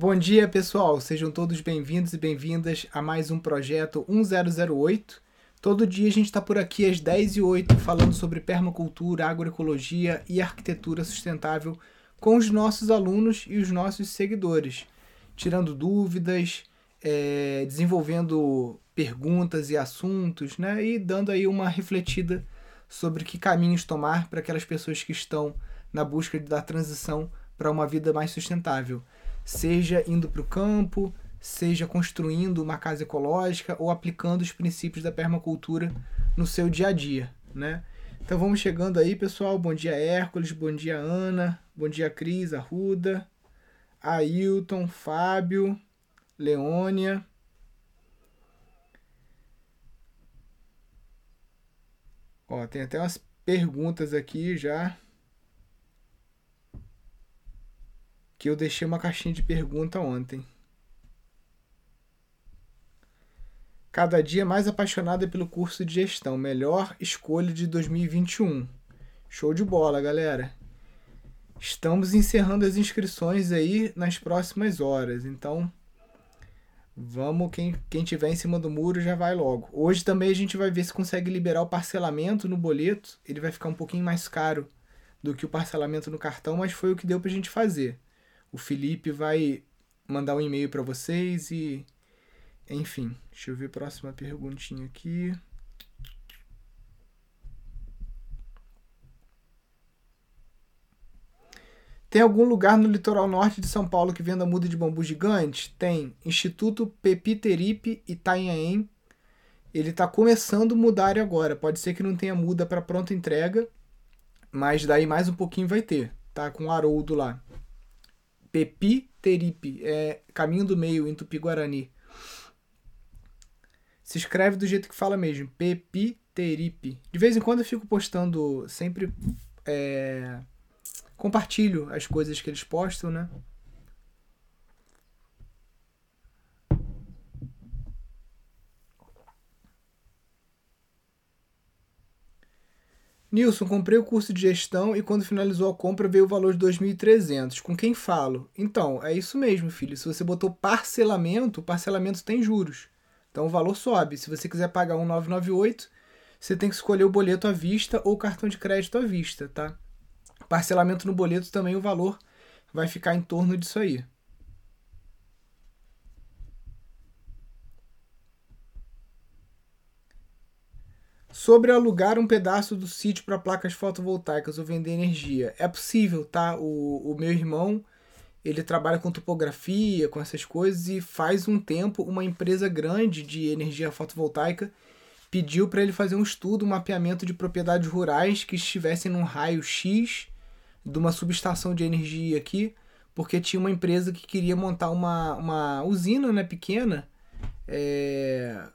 Bom dia, pessoal. Sejam todos bem-vindos e bem-vindas a mais um projeto 1008. Todo dia a gente está por aqui às 10 e 8 falando sobre permacultura, agroecologia e arquitetura sustentável com os nossos alunos e os nossos seguidores, tirando dúvidas, é, desenvolvendo perguntas e assuntos, né? E dando aí uma refletida sobre que caminhos tomar para aquelas pessoas que estão na busca da transição para uma vida mais sustentável, seja indo para o campo, seja construindo uma casa ecológica ou aplicando os princípios da permacultura no seu dia a dia, né? Então vamos chegando aí, pessoal. Bom dia, Hércules. Bom dia, Ana. Bom dia, Cris, Arruda, Ailton, Fábio, Leônia. Ó, tem até umas perguntas aqui já. Que eu deixei uma caixinha de pergunta ontem. Cada dia mais apaixonada pelo curso de gestão. Melhor escolha de 2021. Show de bola, galera. Estamos encerrando as inscrições aí nas próximas horas. Então, vamos, quem, quem tiver em cima do muro já vai logo. Hoje também a gente vai ver se consegue liberar o parcelamento no boleto. Ele vai ficar um pouquinho mais caro do que o parcelamento no cartão, mas foi o que deu pra gente fazer. O Felipe vai mandar um e-mail para vocês e enfim, deixa eu ver a próxima perguntinha aqui. Tem algum lugar no litoral norte de São Paulo que venda muda de bambu gigante? Tem. Instituto Pepiteripe Itanhaém. Ele está começando a mudar agora. Pode ser que não tenha muda para pronta entrega, mas daí mais um pouquinho vai ter. Tá com o Haroldo lá. Pepiteripe, é caminho do meio em Tupi-Guarani. Se escreve do jeito que fala mesmo. Pepiteripe. De vez em quando eu fico postando, sempre é, compartilho as coisas que eles postam, né? Nilson, comprei o curso de gestão e quando finalizou a compra veio o valor de 2.300. Com quem falo? Então, é isso mesmo, filho. Se você botou parcelamento, parcelamento tem juros. Então o valor sobe. Se você quiser pagar 1,998, você tem que escolher o boleto à vista ou cartão de crédito à vista, tá? Parcelamento no boleto também o valor vai ficar em torno disso aí. Sobre alugar um pedaço do sítio para placas fotovoltaicas ou vender energia. É possível, tá? O, o meu irmão ele trabalha com topografia, com essas coisas, e faz um tempo uma empresa grande de energia fotovoltaica pediu para ele fazer um estudo, um mapeamento de propriedades rurais que estivessem num raio X de uma subestação de energia aqui, porque tinha uma empresa que queria montar uma, uma usina né, pequena, é,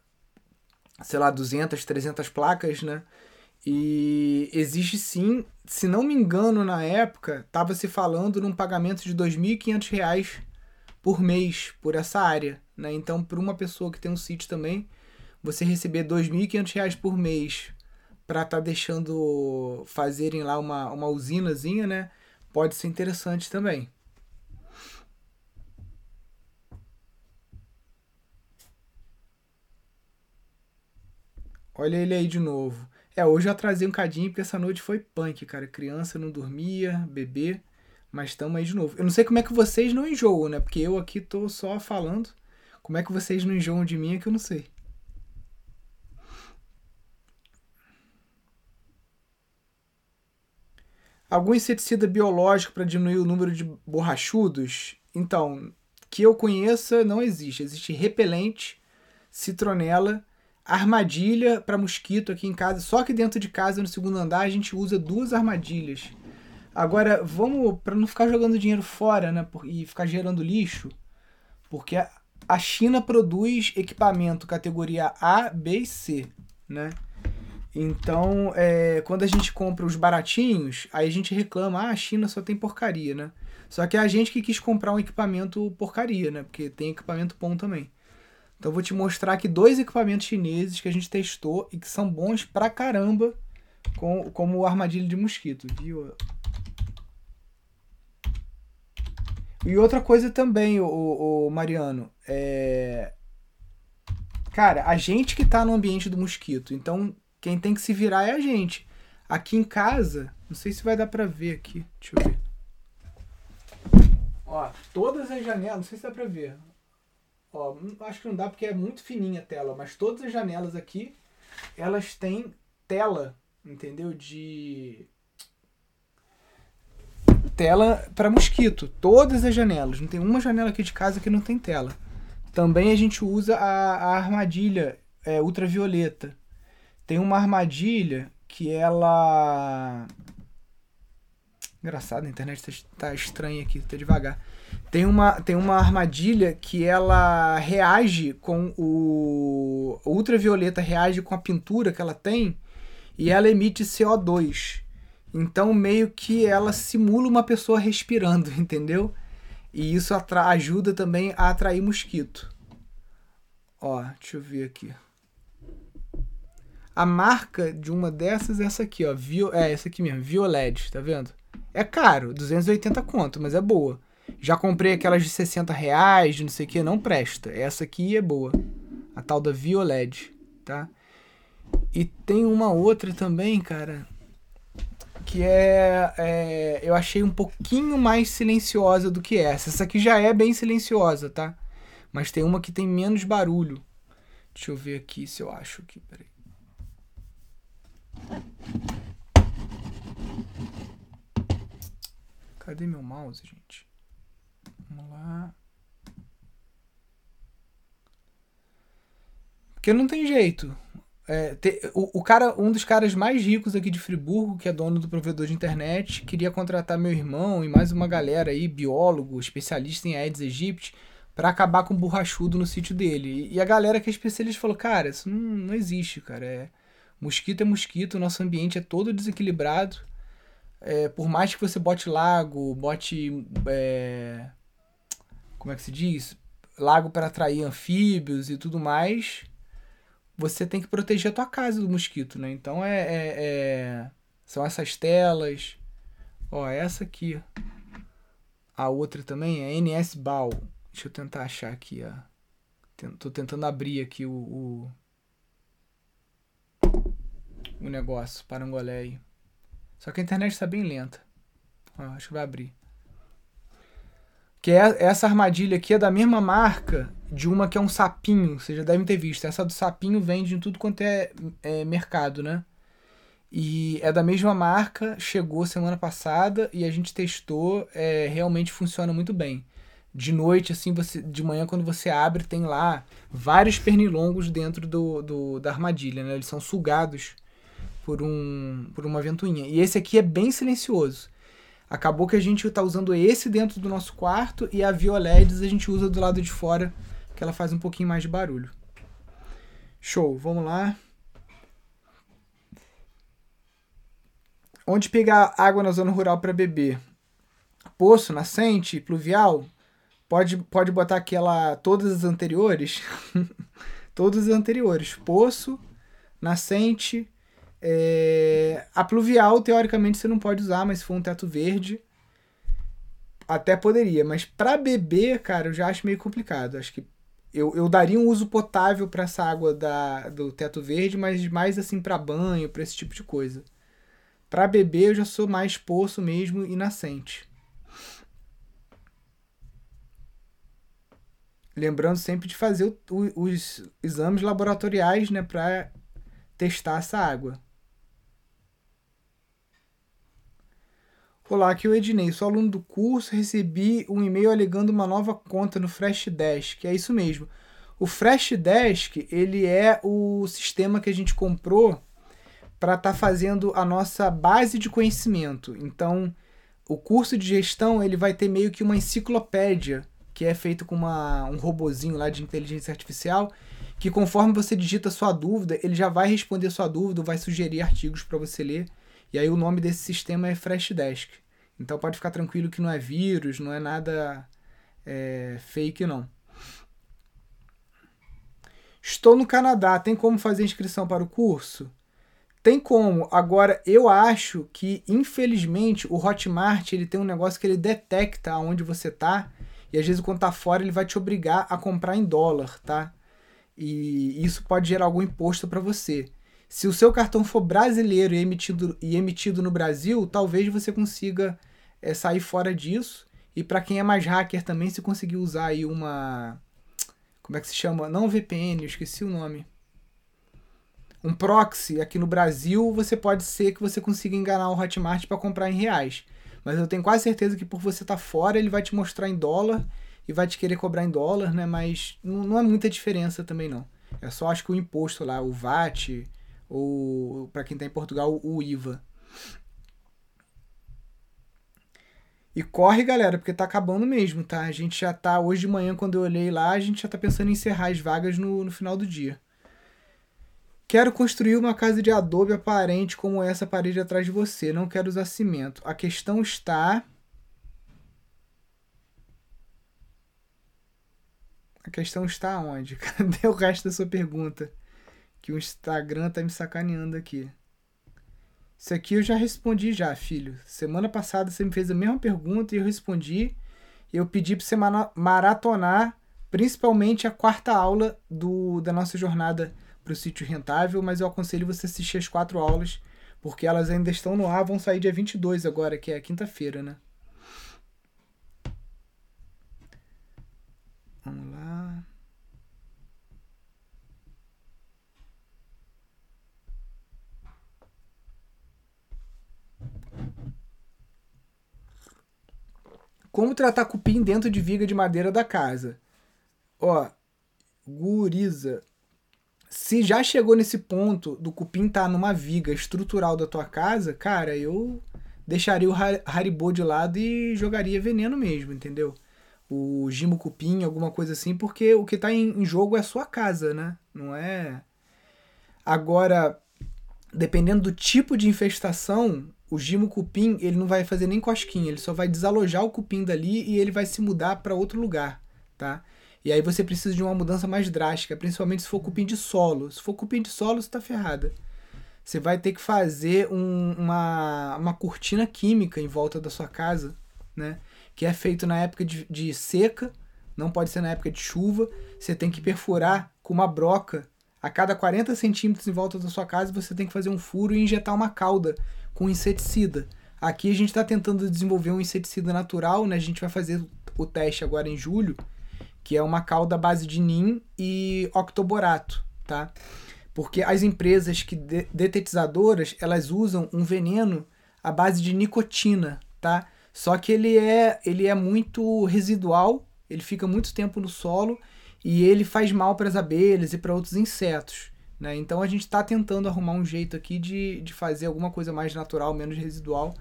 sei lá, 200, 300 placas, né? E existe sim, se não me engano, na época, estava se falando num pagamento de R$ 2.500 por mês por essa área. Né? Então, para uma pessoa que tem um sítio também, você receber R$ 2.500 por mês para estar tá deixando fazerem lá uma, uma usinazinha, né? Pode ser interessante também. Olha ele aí de novo. É, hoje eu atrasei um cadinho porque essa noite foi punk, cara. Criança não dormia, bebê. Mas estamos aí de novo. Eu não sei como é que vocês não enjoam, né? Porque eu aqui tô só falando. Como é que vocês não enjoam de mim é que eu não sei. Algum inseticida biológico para diminuir o número de borrachudos? Então, que eu conheça, não existe. Existe repelente, citronela armadilha para mosquito aqui em casa. Só que dentro de casa, no segundo andar, a gente usa duas armadilhas. Agora, vamos para não ficar jogando dinheiro fora, né, e ficar gerando lixo, porque a China produz equipamento categoria A, B e C, né? Então, é, quando a gente compra os baratinhos, aí a gente reclama, ah, a China só tem porcaria, né? Só que é a gente que quis comprar um equipamento porcaria, né? Porque tem equipamento bom também. Então eu vou te mostrar aqui dois equipamentos chineses que a gente testou e que são bons pra caramba com, como armadilha de mosquito, viu? E outra coisa também, o, o, Mariano, é. Cara, a gente que tá no ambiente do mosquito, então quem tem que se virar é a gente. Aqui em casa, não sei se vai dar pra ver aqui, deixa eu ver. Ó, todas as janelas, não sei se dá pra ver. Ó, acho que não dá porque é muito fininha a tela, mas todas as janelas aqui, elas têm tela, entendeu? De tela para mosquito. Todas as janelas. Não tem uma janela aqui de casa que não tem tela. Também a gente usa a, a armadilha é, ultravioleta. Tem uma armadilha que ela. Engraçado, a internet tá, tá estranha aqui, tá devagar. Tem uma, tem uma armadilha que ela reage com o. o ultravioleta reage com a pintura que ela tem e ela emite CO2. Então, meio que ela simula uma pessoa respirando, entendeu? E isso ajuda também a atrair mosquito. Ó, deixa eu ver aqui. A marca de uma dessas é essa aqui, ó. Vio, é, essa aqui mesmo, Violed, tá vendo? É caro, 280 conto, mas é boa. Já comprei aquelas de 60 reais, de não sei o que, não presta. Essa aqui é boa. A tal da Violed, tá? E tem uma outra também, cara, que é, é, eu achei um pouquinho mais silenciosa do que essa. Essa aqui já é bem silenciosa, tá? Mas tem uma que tem menos barulho. Deixa eu ver aqui se eu acho aqui, peraí. Cadê meu mouse, gente? Vamos lá. Porque não tem jeito. É, te, o, o, cara, um dos caras mais ricos aqui de Friburgo, que é dono do provedor de internet, queria contratar meu irmão e mais uma galera aí, biólogo, especialista em Aedes aegypti, para acabar com o borrachudo no sítio dele. E, e, a galera que é especialista falou: cara, isso não, não existe, cara. É, mosquito é mosquito, nosso ambiente é todo desequilibrado. É, por mais que você bote lago, bote. É, como é que se diz? Lago para atrair anfíbios e tudo mais você tem que proteger a tua casa do mosquito, né? Então é, é, é, são essas telas. Ó, essa aqui. A outra também é NS Bal. Deixa eu tentar achar aqui, ó. Tô tentando abrir aqui o, o, o negócio, parangolé aí. Só que a internet está bem lenta. Ó, acho que vai abrir. Que é, essa armadilha aqui é da mesma marca de uma que é um sapinho, vocês já devem ter visto. Essa do sapinho vende em tudo quanto é, é mercado, né? E é da mesma marca, chegou semana passada e a gente testou, é, realmente funciona muito bem. De noite, assim, você, de manhã, quando você abre, tem lá vários pernilongos dentro do, do, da armadilha, né? Eles são sugados por, um, por uma ventoinha. E esse aqui é bem silencioso. Acabou que a gente está usando esse dentro do nosso quarto e a Violeds a gente usa do lado de fora que ela faz um pouquinho mais de barulho. Show, vamos lá. Onde pegar água na zona rural para beber? Poço, nascente, pluvial? Pode, pode botar aquela. Todas as anteriores? todas as anteriores. Poço, nascente. É, a pluvial, teoricamente, você não pode usar, mas se for um teto verde, até poderia. Mas para beber, cara, eu já acho meio complicado. Acho que eu, eu daria um uso potável para essa água da, do teto verde, mas mais assim para banho, para esse tipo de coisa. Para beber eu já sou mais poço mesmo e nascente. Lembrando sempre de fazer o, o, os exames laboratoriais né, para testar essa água. Olá, aqui é o Ednei, sou aluno do curso, recebi um e-mail alegando uma nova conta no Freshdesk, é isso mesmo. O Freshdesk, ele é o sistema que a gente comprou para estar tá fazendo a nossa base de conhecimento. Então, o curso de gestão, ele vai ter meio que uma enciclopédia, que é feito com uma, um robozinho lá de inteligência artificial, que conforme você digita sua dúvida, ele já vai responder sua dúvida, vai sugerir artigos para você ler. E aí o nome desse sistema é Freshdesk. Então pode ficar tranquilo que não é vírus, não é nada é, fake não. Estou no Canadá, tem como fazer inscrição para o curso? Tem como. Agora, eu acho que, infelizmente, o Hotmart ele tem um negócio que ele detecta onde você tá. E às vezes, quando tá fora, ele vai te obrigar a comprar em dólar, tá? E isso pode gerar algum imposto para você. Se o seu cartão for brasileiro e emitido, e emitido no Brasil, talvez você consiga é, sair fora disso. E para quem é mais hacker também, se conseguir usar aí uma. Como é que se chama? Não VPN, eu esqueci o nome um proxy aqui no Brasil, você pode ser que você consiga enganar o Hotmart para comprar em reais. Mas eu tenho quase certeza que por você estar tá fora, ele vai te mostrar em dólar e vai te querer cobrar em dólar, né? Mas não, não é muita diferença também não. É só acho que o imposto lá, o VAT, ou para quem está em Portugal, o IVA. E corre, galera, porque tá acabando mesmo, tá? A gente já tá, hoje de manhã, quando eu olhei lá, a gente já tá pensando em encerrar as vagas no, no final do dia. Quero construir uma casa de adobe aparente como essa parede atrás de você. Não quero usar cimento. A questão está. A questão está onde? Cadê o resto da sua pergunta? Que o Instagram tá me sacaneando aqui. Isso aqui eu já respondi já, filho. Semana passada você me fez a mesma pergunta e eu respondi. Eu pedi para você maratonar, principalmente a quarta aula do, da nossa jornada para o sítio rentável, mas eu aconselho você assistir as quatro aulas, porque elas ainda estão no ar, vão sair dia 22 agora, que é quinta-feira, né? Vamos lá. Como tratar cupim dentro de viga de madeira da casa? Ó, guriza, se já chegou nesse ponto do cupim estar tá numa viga estrutural da tua casa, cara, eu deixaria o Haribo de lado e jogaria veneno mesmo, entendeu? O Gimo Cupim, alguma coisa assim, porque o que está em jogo é a sua casa, né? Não é. Agora, dependendo do tipo de infestação, o Gimo Cupim ele não vai fazer nem cosquinha, ele só vai desalojar o cupim dali e ele vai se mudar para outro lugar, tá? E aí você precisa de uma mudança mais drástica, principalmente se for cupim de solo. Se for cupim de solo, você está ferrada. Você vai ter que fazer um, uma, uma cortina química em volta da sua casa, né? Que é feito na época de, de seca, não pode ser na época de chuva. Você tem que perfurar com uma broca a cada 40 centímetros em volta da sua casa. Você tem que fazer um furo e injetar uma cauda com inseticida. Aqui a gente está tentando desenvolver um inseticida natural, né? A gente vai fazer o teste agora em julho que é uma calda base de NIM e octoborato, tá? Porque as empresas que de detetizadoras, elas usam um veneno à base de nicotina, tá? Só que ele é, ele é muito residual, ele fica muito tempo no solo e ele faz mal para as abelhas e para outros insetos. Né? Então a gente está tentando arrumar um jeito aqui de, de fazer alguma coisa mais natural, menos residual,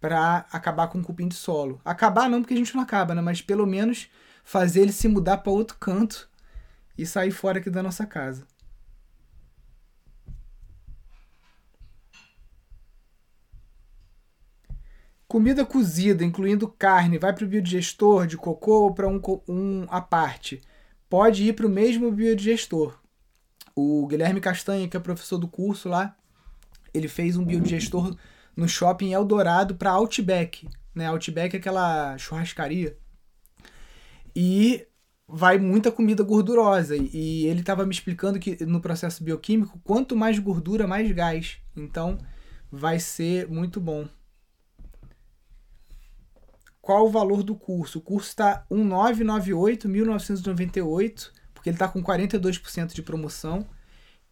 para acabar com o cupim de solo. Acabar não, porque a gente não acaba, né? mas pelo menos fazer ele se mudar para outro canto e sair fora aqui da nossa casa. Comida cozida, incluindo carne, vai para o biodigestor de cocô ou para um, um à parte? Pode ir para o mesmo biodigestor. O Guilherme Castanha, que é professor do curso lá, ele fez um biodigestor no shopping Eldorado para Outback. Né? Outback é aquela churrascaria e vai muita comida gordurosa. E ele estava me explicando que no processo bioquímico, quanto mais gordura, mais gás. Então vai ser muito bom. Qual o valor do curso? O curso está 1998, 1998, porque ele está com 42% de promoção.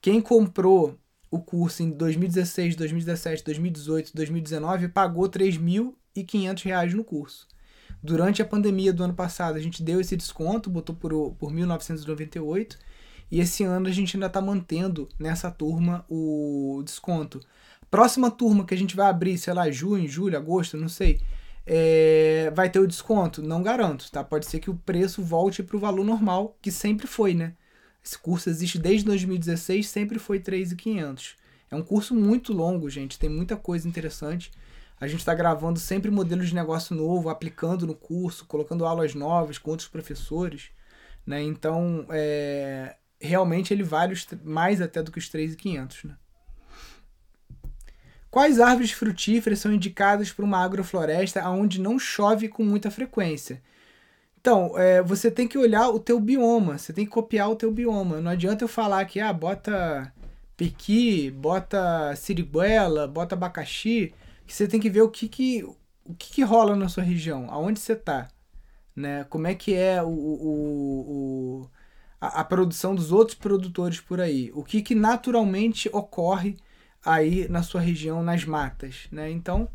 Quem comprou o curso em 2016, 2017, 2018, 2019 pagou R$ 3.500 no curso. Durante a pandemia do ano passado, a gente deu esse desconto, botou por, por 1.998. E esse ano a gente ainda está mantendo nessa turma o desconto. Próxima turma que a gente vai abrir, sei lá, junho, julho, agosto, não sei, é, vai ter o desconto? Não garanto, tá? Pode ser que o preço volte para o valor normal, que sempre foi, né? Esse curso existe desde 2016, sempre foi 3.500. É um curso muito longo, gente, tem muita coisa interessante. A gente está gravando sempre modelos de negócio novo, aplicando no curso, colocando aulas novas com outros professores. Né? Então, é, realmente ele vale mais até do que os 3,500. Né? Quais árvores frutíferas são indicadas para uma agrofloresta onde não chove com muita frequência? Então, é, você tem que olhar o teu bioma, você tem que copiar o teu bioma. Não adianta eu falar que, ah, bota pequi, bota siriguela, bota abacaxi, que você tem que ver o que que, o que, que rola na sua região, aonde você está, né? Como é que é o, o, o a, a, produção dos outros produtores por aí, o que que naturalmente ocorre aí na sua região, nas matas, né? Então,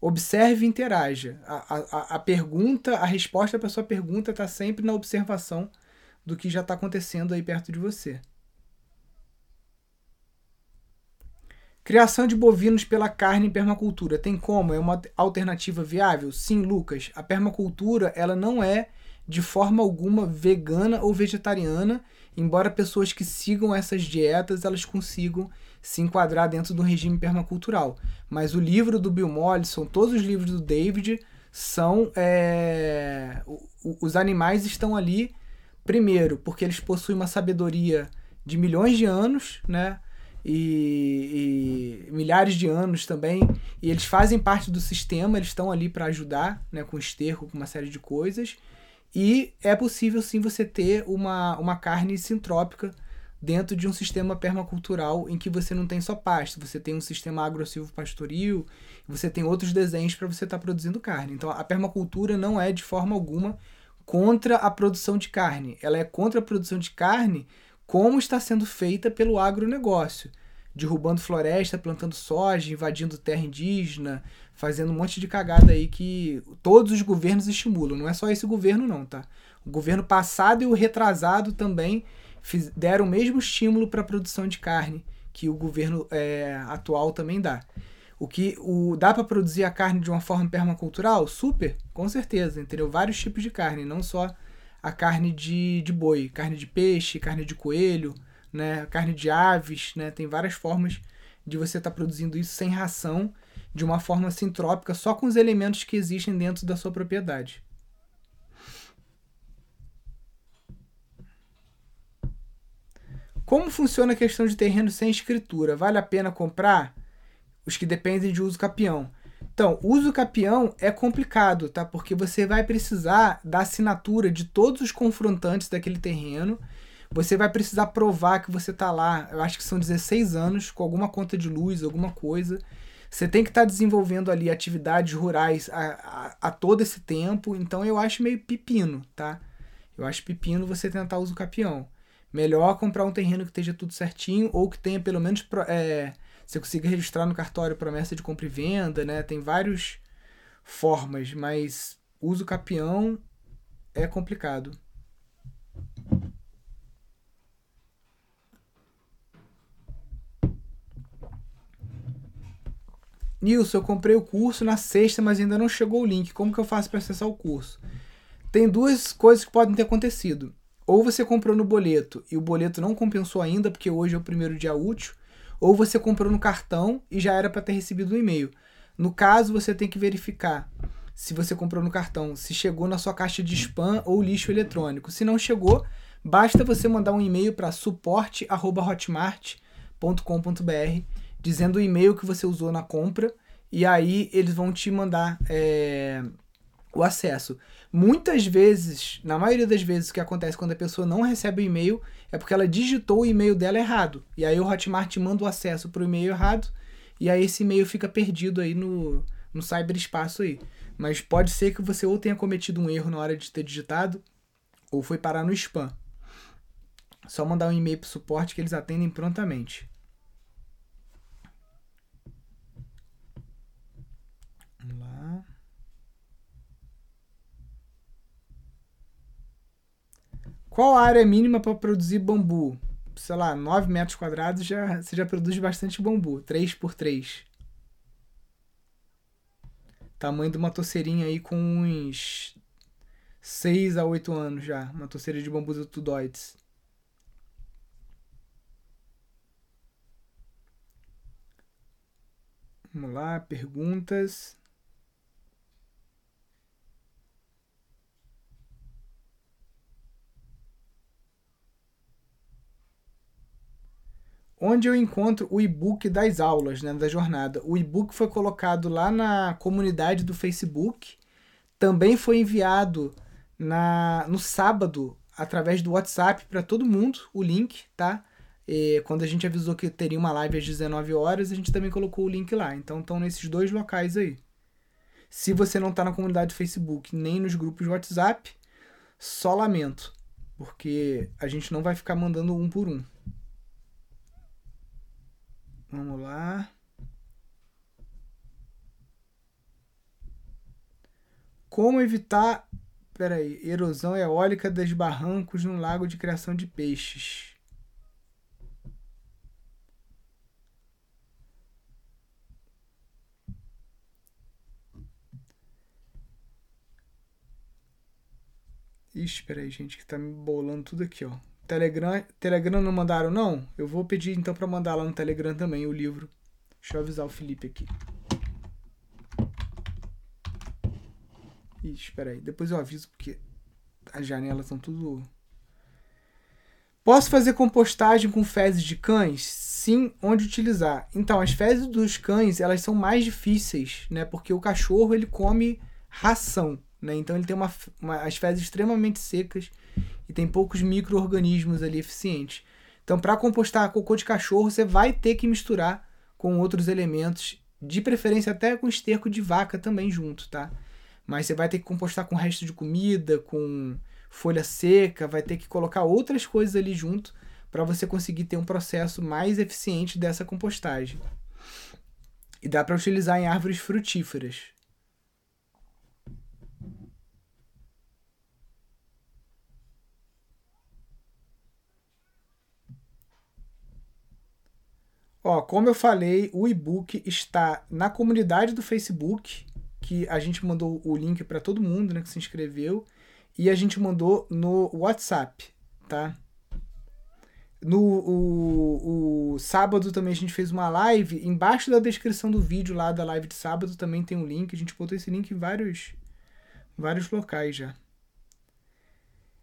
observe e interaja. A, a, a pergunta, a resposta para sua pergunta está sempre na observação do que já está acontecendo aí perto de você. Criação de bovinos pela carne em permacultura. Tem como? É uma alternativa viável? Sim, Lucas. A permacultura ela não é de forma alguma vegana ou vegetariana, embora pessoas que sigam essas dietas elas consigam se enquadrar dentro do regime permacultural. Mas o livro do Bill Mollison, todos os livros do David são é, os animais estão ali primeiro porque eles possuem uma sabedoria de milhões de anos, né? e, e, milhares de anos também, e eles fazem parte do sistema, eles estão ali para ajudar, né, com esterco, com uma série de coisas, e é possível sim você ter uma, uma carne sintrópica dentro de um sistema permacultural em que você não tem só pasto, você tem um sistema agressivo pastoril, você tem outros desenhos para você estar tá produzindo carne. Então a permacultura não é de forma alguma contra a produção de carne, ela é contra a produção de carne como está sendo feita pelo agronegócio, derrubando floresta, plantando soja, invadindo terra indígena, fazendo um monte de cagada aí que todos os governos estimulam. Não é só esse governo não, tá? O governo passado e o retrasado também deram o mesmo estímulo para a produção de carne que o governo é, atual também dá. O que o, dá para produzir a carne de uma forma permacultural? Super, com certeza, entendeu? Vários tipos de carne, não só a carne de, de boi, carne de peixe, carne de coelho, né, carne de aves, né, tem várias formas de você estar tá produzindo isso sem ração, de uma forma sintrópica, só com os elementos que existem dentro da sua propriedade. Como funciona a questão de terreno sem escritura? Vale a pena comprar? Os que dependem de uso capião. Então, uso capião é complicado, tá? Porque você vai precisar da assinatura de todos os confrontantes daquele terreno. Você vai precisar provar que você tá lá, eu acho que são 16 anos, com alguma conta de luz, alguma coisa. Você tem que estar tá desenvolvendo ali atividades rurais a, a, a, todo esse tempo. Então, eu acho meio pepino, tá? Eu acho pepino você tentar uso capião. Melhor comprar um terreno que esteja tudo certinho ou que tenha pelo menos é, você consiga registrar no cartório promessa de compra e venda, né? Tem várias formas, mas uso capião é complicado. Nilson, eu comprei o curso na sexta, mas ainda não chegou o link. Como que eu faço para acessar o curso? Tem duas coisas que podem ter acontecido. Ou você comprou no boleto e o boleto não compensou ainda, porque hoje é o primeiro dia útil, ou você comprou no cartão e já era para ter recebido o um e-mail. No caso, você tem que verificar se você comprou no cartão, se chegou na sua caixa de spam ou lixo eletrônico. Se não chegou, basta você mandar um e-mail para suporte@hotmart.com.br dizendo o e-mail que você usou na compra e aí eles vão te mandar é, o acesso. Muitas vezes, na maioria das vezes, o que acontece quando a pessoa não recebe o e-mail é porque ela digitou o e-mail dela errado. E aí o Hotmart manda o acesso para o e-mail errado. E aí esse e-mail fica perdido aí no, no cyberespaço aí. Mas pode ser que você ou tenha cometido um erro na hora de ter digitado, ou foi parar no spam. Só mandar um e-mail para o suporte que eles atendem prontamente. Qual a área mínima para produzir bambu? Sei lá, 9 metros quadrados já, você já produz bastante bambu. 3 por 3 Tamanho de uma toceirinha aí com uns 6 a 8 anos já. Uma toceira de bambus tudoides. Vamos lá, perguntas. Onde eu encontro o e-book das aulas, né, da jornada. O e-book foi colocado lá na comunidade do Facebook, também foi enviado na no sábado através do WhatsApp para todo mundo o link, tá? E quando a gente avisou que teria uma live às 19 horas, a gente também colocou o link lá. Então estão nesses dois locais aí. Se você não está na comunidade do Facebook nem nos grupos de WhatsApp, só lamento, porque a gente não vai ficar mandando um por um. Vamos lá. Como evitar, peraí, erosão eólica dos barrancos no lago de criação de peixes? Ixi, peraí, gente, que tá me bolando tudo aqui, ó. Telegram, Telegram não mandaram, não? Eu vou pedir então para mandar lá no Telegram também o livro. Deixa eu avisar o Felipe aqui. Ixi, espera aí. Depois eu aviso porque as janelas estão tudo. Posso fazer compostagem com fezes de cães? Sim, onde utilizar? Então, as fezes dos cães, elas são mais difíceis, né? Porque o cachorro, ele come ração, né? Então, ele tem uma, uma as fezes extremamente secas e tem poucos micro-organismos ali eficientes. Então, para compostar cocô de cachorro, você vai ter que misturar com outros elementos, de preferência até com esterco de vaca também junto, tá? Mas você vai ter que compostar com resto de comida, com folha seca, vai ter que colocar outras coisas ali junto para você conseguir ter um processo mais eficiente dessa compostagem. E dá para utilizar em árvores frutíferas. Ó, como eu falei, o e-book está na comunidade do Facebook, que a gente mandou o link para todo mundo, né, que se inscreveu, e a gente mandou no WhatsApp, tá? No o, o, sábado também a gente fez uma live. Embaixo da descrição do vídeo lá da live de sábado também tem um link. A gente botou esse link em vários, vários locais já.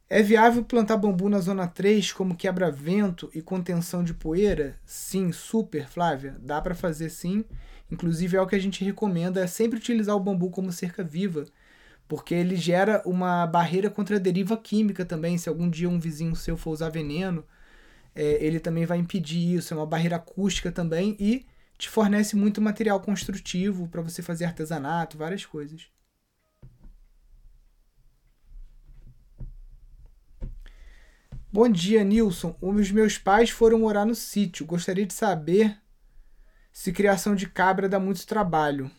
É viável plantar bambu na zona 3 como quebra-vento e contenção de poeira? Sim, super, Flávia. Dá para fazer sim. Inclusive é o que a gente recomenda, é sempre utilizar o bambu como cerca viva, porque ele gera uma barreira contra a deriva química também. Se algum dia um vizinho seu for usar veneno, é, ele também vai impedir isso. É uma barreira acústica também e te fornece muito material construtivo para você fazer artesanato, várias coisas. Bom dia, Nilson. Os meus pais foram morar no sítio. Gostaria de saber se criação de cabra dá muito trabalho.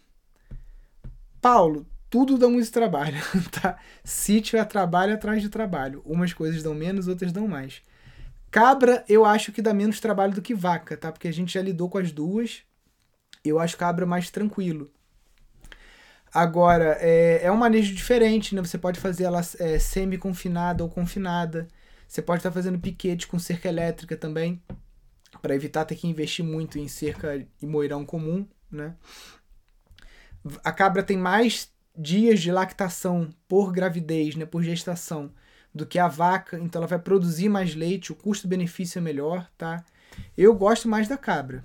Paulo, tudo dá muito trabalho, tá? Sítio é trabalho atrás de trabalho. Umas coisas dão menos, outras dão mais. Cabra, eu acho que dá menos trabalho do que vaca, tá? Porque a gente já lidou com as duas. Eu acho cabra mais tranquilo. Agora, é, é um manejo diferente, né? Você pode fazer ela é, semi-confinada ou confinada. Você pode estar fazendo piquete com cerca elétrica também, para evitar ter que investir muito em cerca e moirão comum, né? A cabra tem mais dias de lactação por gravidez, né, por gestação, do que a vaca, então ela vai produzir mais leite, o custo-benefício é melhor, tá? Eu gosto mais da cabra.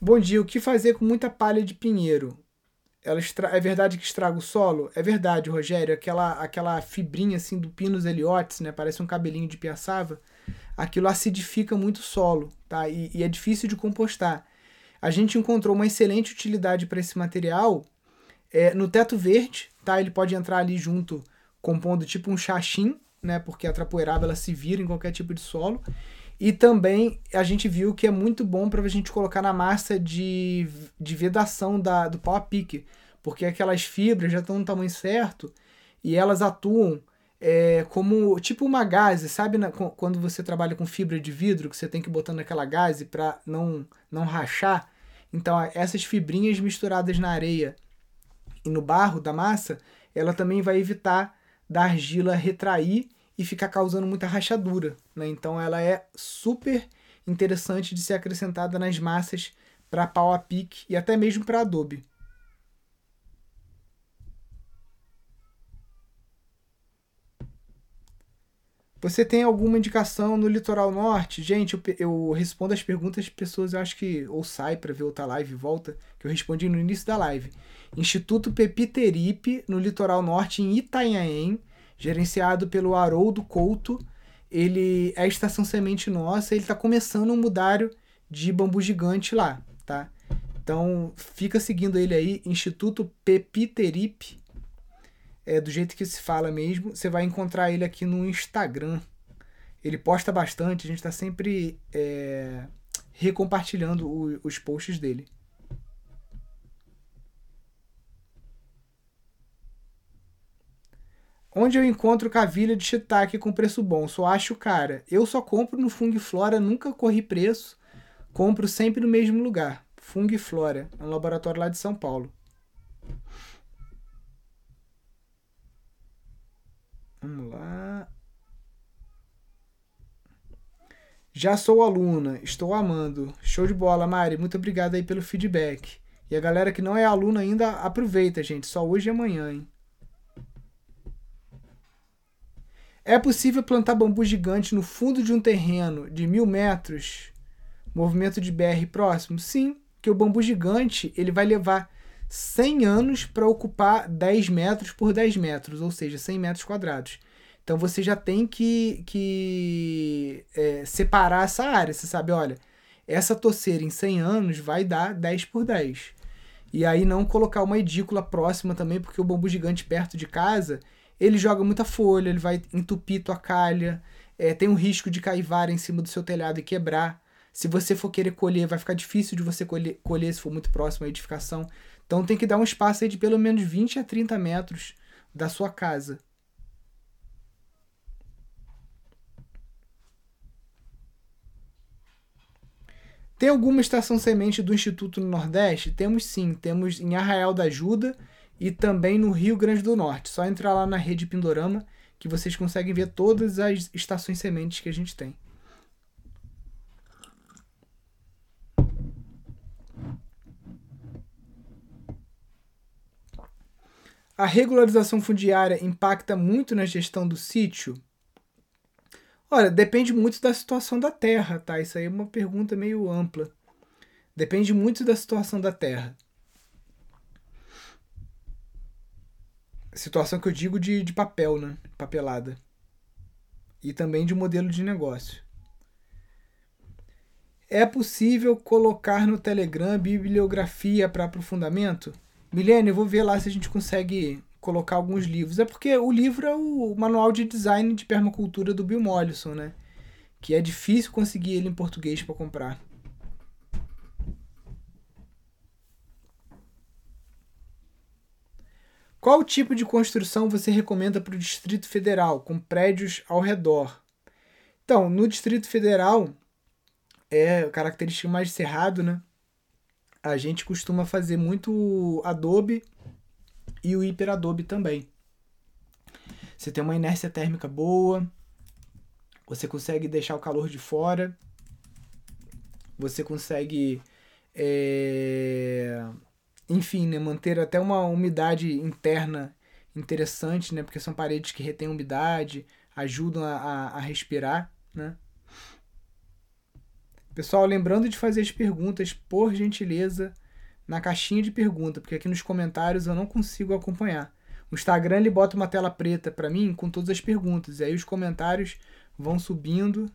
Bom dia, o que fazer com muita palha de pinheiro? Ela extra... é verdade que estraga o solo? É verdade, Rogério. Aquela, aquela fibrinha assim do Pinus eliotis, né? Parece um cabelinho de piaçava. Aquilo acidifica muito o solo, tá? E, e é difícil de compostar. A gente encontrou uma excelente utilidade para esse material é, no teto verde, tá? Ele pode entrar ali junto, compondo tipo um chachim, né? Porque a trapoeiraba ela se vira em qualquer tipo de solo. E também a gente viu que é muito bom para a gente colocar na massa de, de vedação da, do pau a pique, porque aquelas fibras já estão no tamanho certo e elas atuam é, como tipo uma gaze, sabe na, quando você trabalha com fibra de vidro que você tem que botar naquela gaze para não, não rachar? Então essas fibrinhas misturadas na areia e no barro da massa, ela também vai evitar da argila retrair e ficar causando muita rachadura. Né? Então ela é super interessante de ser acrescentada nas massas para pau a pique e até mesmo para adobe. Você tem alguma indicação no litoral norte? Gente, eu, eu respondo as perguntas de pessoas, eu acho que ou sai para ver outra live e volta, que eu respondi no início da live. Instituto Pepiteripe, no litoral norte, em Itanhaém, gerenciado pelo Haroldo Couto. Ele é a estação semente nossa, ele está começando um mudário de bambu gigante lá, tá? Então, fica seguindo ele aí, Instituto Pepiteripe, é, do jeito que se fala mesmo. Você vai encontrar ele aqui no Instagram. Ele posta bastante, a gente está sempre é, recompartilhando o, os posts dele. Onde eu encontro cavilha de shiitake com preço bom? Só acho cara. Eu só compro no Fung Flora, nunca corri preço. Compro sempre no mesmo lugar. Fung Flora, é um laboratório lá de São Paulo. Vamos lá. Já sou aluna, estou amando. Show de bola, Mari. Muito obrigado aí pelo feedback. E a galera que não é aluna ainda, aproveita, gente. Só hoje e amanhã, hein? É possível plantar bambu gigante no fundo de um terreno de mil metros? Movimento de BR próximo? Sim, que o bambu gigante ele vai levar 100 anos para ocupar 10 metros por 10 metros, ou seja, 100 metros quadrados. Então você já tem que, que é, separar essa área. Você sabe, olha, essa toceira em 100 anos vai dar 10 por 10. E aí não colocar uma edícula próxima também, porque o bambu gigante perto de casa, ele joga muita folha, ele vai entupir tua calha, é, tem um risco de cair vara em cima do seu telhado e quebrar. Se você for querer colher, vai ficar difícil de você colher, colher se for muito próximo à edificação. Então tem que dar um espaço aí de pelo menos 20 a 30 metros da sua casa. Tem alguma estação semente do Instituto no Nordeste? Temos sim, temos em Arraial da Ajuda e também no Rio Grande do Norte. Só entrar lá na rede Pindorama que vocês conseguem ver todas as estações sementes que a gente tem. A regularização fundiária impacta muito na gestão do sítio? Olha, depende muito da situação da terra, tá? Isso aí é uma pergunta meio ampla. Depende muito da situação da terra. Situação que eu digo de, de papel, né? Papelada. E também de modelo de negócio. É possível colocar no Telegram bibliografia para aprofundamento? Milene, eu vou ver lá se a gente consegue colocar alguns livros. É porque o livro é o manual de design de permacultura do Bill Mollison, né? Que é difícil conseguir ele em português para comprar. Qual tipo de construção você recomenda para o Distrito Federal, com prédios ao redor? Então, no Distrito Federal, é característica mais cerrado, né? a gente costuma fazer muito Adobe e o Hyper Adobe também. Você tem uma inércia térmica boa, você consegue deixar o calor de fora, você consegue, é, enfim, né, manter até uma umidade interna interessante, né, porque são paredes que retêm umidade, ajudam a, a, a respirar, né? Pessoal, lembrando de fazer as perguntas, por gentileza, na caixinha de pergunta, porque aqui nos comentários eu não consigo acompanhar. O Instagram ele bota uma tela preta para mim com todas as perguntas, e aí os comentários vão subindo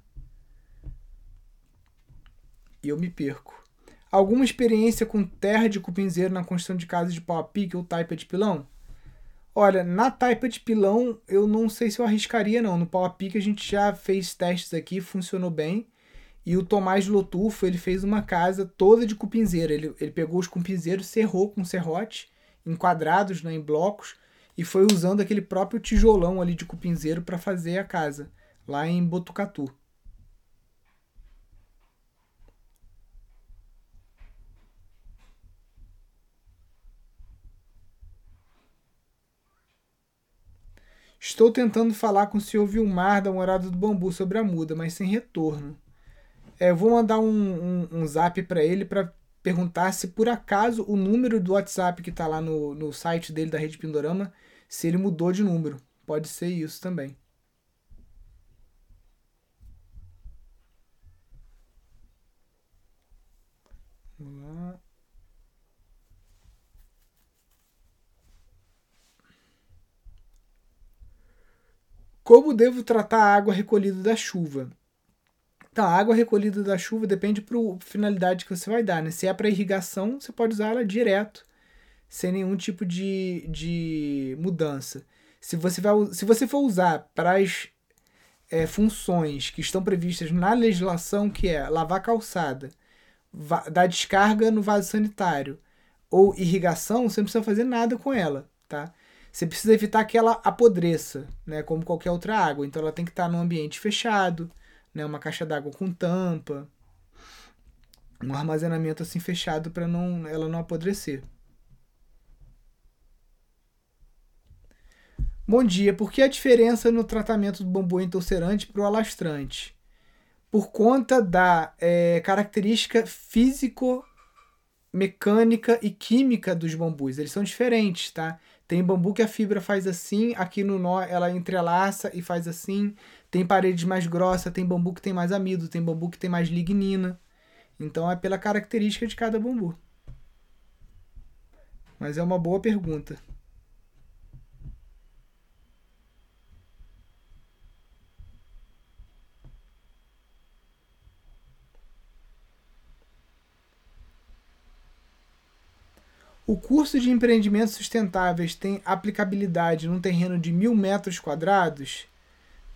e eu me perco. Alguma experiência com terra de cupinzeiro na construção de casas de pau a pique ou taipa de pilão? Olha, na taipa de pilão eu não sei se eu arriscaria não. No pau a pique a gente já fez testes aqui, funcionou bem. E o Tomás Lotufo, ele fez uma casa toda de cupinzeira. Ele, ele pegou os cupinzeiros, serrou com serrote, enquadrados né, em blocos, e foi usando aquele próprio tijolão ali de cupinzeiro para fazer a casa, lá em Botucatu. Estou tentando falar com o senhor Vilmar da Morada do Bambu sobre a muda, mas sem retorno. É, eu vou mandar um, um, um zap para ele para perguntar se por acaso o número do WhatsApp que está lá no, no site dele da Rede Pindorama, se ele mudou de número. Pode ser isso também. Como devo tratar a água recolhida da chuva? Então, a água recolhida da chuva depende para finalidade que você vai dar. Né? Se é para irrigação, você pode usar ela direto, sem nenhum tipo de, de mudança. Se você, vai, se você for usar para as é, funções que estão previstas na legislação, que é lavar calçada, dar descarga no vaso sanitário ou irrigação, você não precisa fazer nada com ela, tá? Você precisa evitar que ela apodreça, né, como qualquer outra água. Então ela tem que estar num ambiente fechado, né, uma caixa d'água com tampa, um armazenamento assim fechado para não ela não apodrecer. Bom dia. Por que a diferença no tratamento do bambu entorcerante para o alastrante? Por conta da é, característica físico mecânica e química dos bambus. Eles são diferentes, tá? Tem bambu que a fibra faz assim, aqui no nó ela entrelaça e faz assim. Tem paredes mais grossas, tem bambu que tem mais amido, tem bambu que tem mais lignina. Então é pela característica de cada bambu. Mas é uma boa pergunta. O curso de empreendimentos sustentáveis tem aplicabilidade num terreno de mil metros quadrados?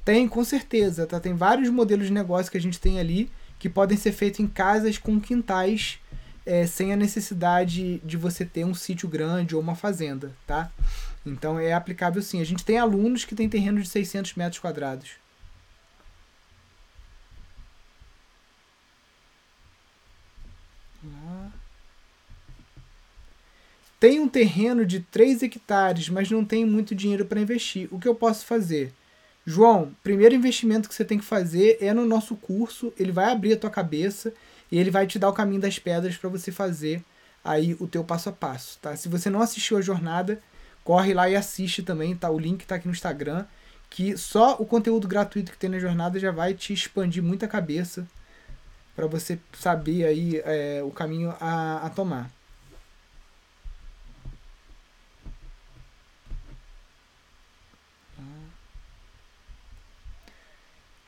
Tem, com certeza. Tá? Tem vários modelos de negócio que a gente tem ali que podem ser feitos em casas com quintais é, sem a necessidade de você ter um sítio grande ou uma fazenda, tá? Então é aplicável sim. A gente tem alunos que têm terrenos de 600 metros quadrados. Tenho um terreno de 3 hectares, mas não tenho muito dinheiro para investir. O que eu posso fazer? João, primeiro investimento que você tem que fazer é no nosso curso. Ele vai abrir a tua cabeça e ele vai te dar o caminho das pedras para você fazer aí o teu passo a passo, tá? Se você não assistiu a jornada, corre lá e assiste também, tá? O link tá aqui no Instagram, que só o conteúdo gratuito que tem na jornada já vai te expandir muita cabeça para você saber aí é, o caminho a, a tomar.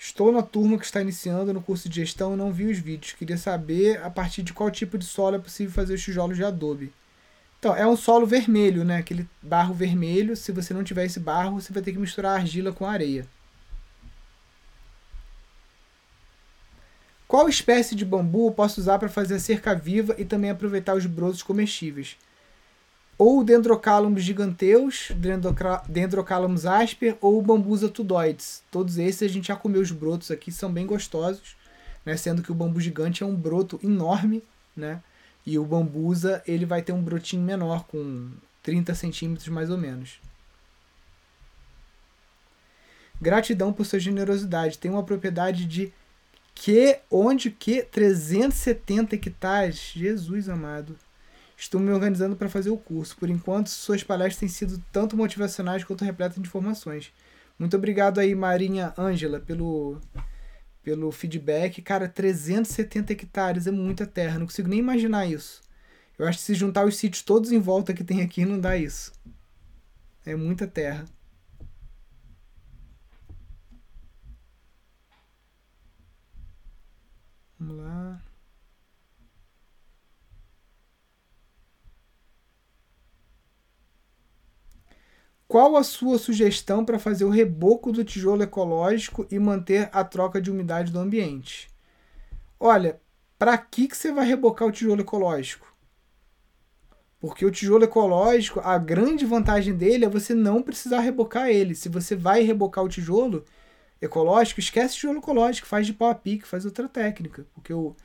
Estou na turma que está iniciando no curso de gestão e não vi os vídeos. Queria saber a partir de qual tipo de solo é possível fazer os tijolos de adobe. Então, é um solo vermelho, né? Aquele barro vermelho. Se você não tiver esse barro, você vai ter que misturar argila com areia. Qual espécie de bambu posso usar para fazer a cerca viva e também aproveitar os brotos comestíveis? Ou Dendrocalamus giganteus, Dendrocalamus asper ou Bambusa tudoides. Todos esses a gente já comeu os brotos aqui, são bem gostosos, né? sendo que o bambu gigante é um broto enorme, né? e o bambusa ele vai ter um brotinho menor, com 30 centímetros mais ou menos. Gratidão por sua generosidade. Tem uma propriedade de que onde que 370 hectares. Jesus amado. Estou me organizando para fazer o curso. Por enquanto, suas palestras têm sido tanto motivacionais quanto repletas de informações. Muito obrigado aí, Marinha Ângela, pelo, pelo feedback. Cara, 370 hectares é muita terra. Não consigo nem imaginar isso. Eu acho que se juntar os sítios todos em volta que tem aqui, não dá isso. É muita terra. Vamos lá. Qual a sua sugestão para fazer o reboco do tijolo ecológico e manter a troca de umidade do ambiente? Olha, para que, que você vai rebocar o tijolo ecológico? Porque o tijolo ecológico, a grande vantagem dele é você não precisar rebocar ele. Se você vai rebocar o tijolo ecológico, esquece o tijolo ecológico, faz de pau a pique, faz outra técnica. Porque o,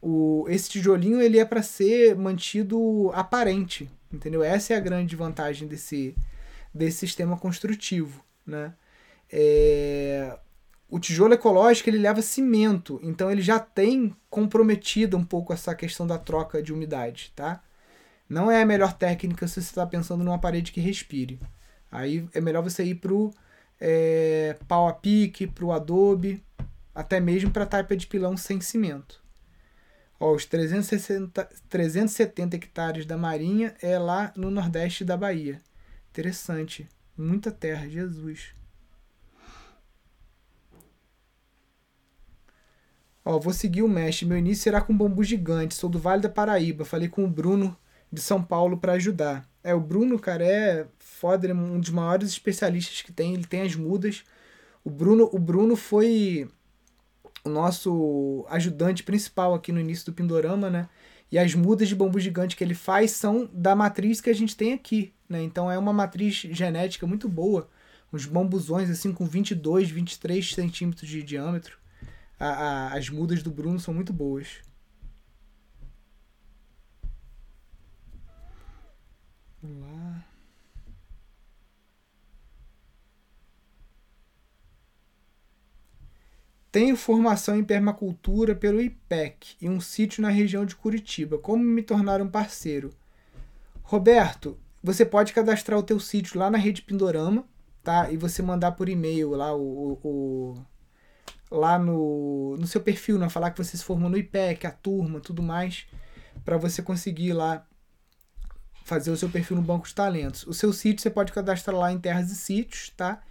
o, esse tijolinho ele é para ser mantido aparente, entendeu? Essa é a grande vantagem desse, desse sistema construtivo, né? É... O tijolo ecológico ele leva cimento, então ele já tem comprometido um pouco essa questão da troca de umidade, tá? Não é a melhor técnica se você está pensando numa parede que respire. Aí é melhor você ir pro é, pau a pique, pro adobe, até mesmo para taipa de pilão sem cimento. Ó, os 360, 370 hectares da Marinha é lá no nordeste da Bahia. Interessante. Muita terra, Jesus. Ó, vou seguir o mestre. Meu início será com bambu gigante. Sou do Vale da Paraíba. Falei com o Bruno de São Paulo para ajudar. É, o Bruno, cara, é foda, é um dos maiores especialistas que tem. Ele tem as mudas. O Bruno, o Bruno foi o nosso ajudante principal aqui no início do Pindorama, né? E as mudas de bambu gigante que ele faz são da matriz que a gente tem aqui, né? Então é uma matriz genética muito boa. Uns bambuzões assim com 22, 23 centímetros de diâmetro. A, a, as mudas do Bruno são muito boas. Vamos lá. Tenho formação em permacultura pelo IPEC e um sítio na região de Curitiba. Como me tornar um parceiro? Roberto, você pode cadastrar o teu sítio lá na rede Pindorama, tá? E você mandar por e-mail lá o, o, lá no, no seu perfil, não né? falar que você se formou no IPEC, a turma, tudo mais, para você conseguir lá fazer o seu perfil no banco de talentos. O seu sítio você pode cadastrar lá em Terras e Sítios, tá?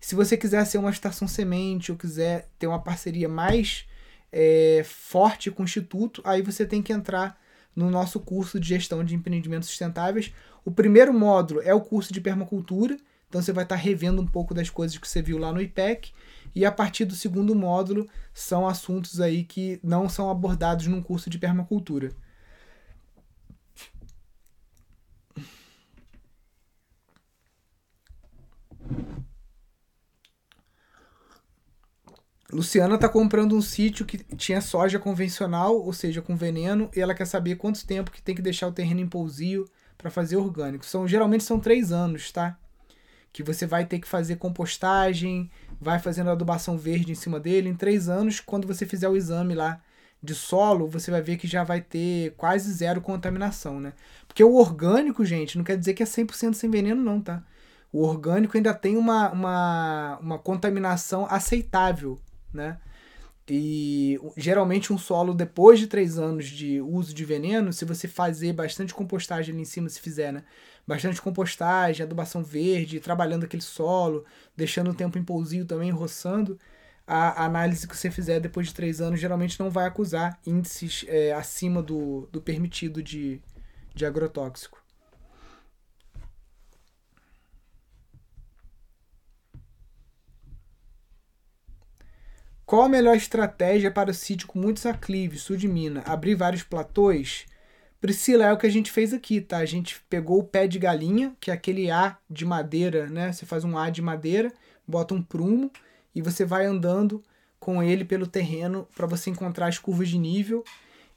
Se você quiser ser uma estação semente ou quiser ter uma parceria mais é, forte com o Instituto, aí você tem que entrar no nosso curso de gestão de empreendimentos sustentáveis. O primeiro módulo é o curso de permacultura, então você vai estar revendo um pouco das coisas que você viu lá no IPEC. E a partir do segundo módulo são assuntos aí que não são abordados num curso de permacultura. Luciana tá comprando um sítio que tinha soja convencional, ou seja, com veneno, e ela quer saber quanto tempo que tem que deixar o terreno em pousio para fazer orgânico. São geralmente são três anos, tá? Que você vai ter que fazer compostagem, vai fazendo adubação verde em cima dele. Em três anos, quando você fizer o exame lá de solo, você vai ver que já vai ter quase zero contaminação, né? Porque o orgânico, gente, não quer dizer que é 100% sem veneno, não, tá? O orgânico ainda tem uma, uma, uma contaminação aceitável né? E geralmente um solo, depois de três anos de uso de veneno, se você fazer bastante compostagem ali em cima, se fizer, né? Bastante compostagem, adubação verde, trabalhando aquele solo, deixando o tempo em pousio também, roçando, a análise que você fizer depois de três anos geralmente não vai acusar índices é, acima do, do permitido de, de agrotóxico. Qual a melhor estratégia para o sítio com muitos aclives, sul de Minas? Abrir vários platôs? Priscila, é o que a gente fez aqui, tá? A gente pegou o pé de galinha, que é aquele A de madeira, né? Você faz um A de madeira, bota um prumo e você vai andando com ele pelo terreno para você encontrar as curvas de nível.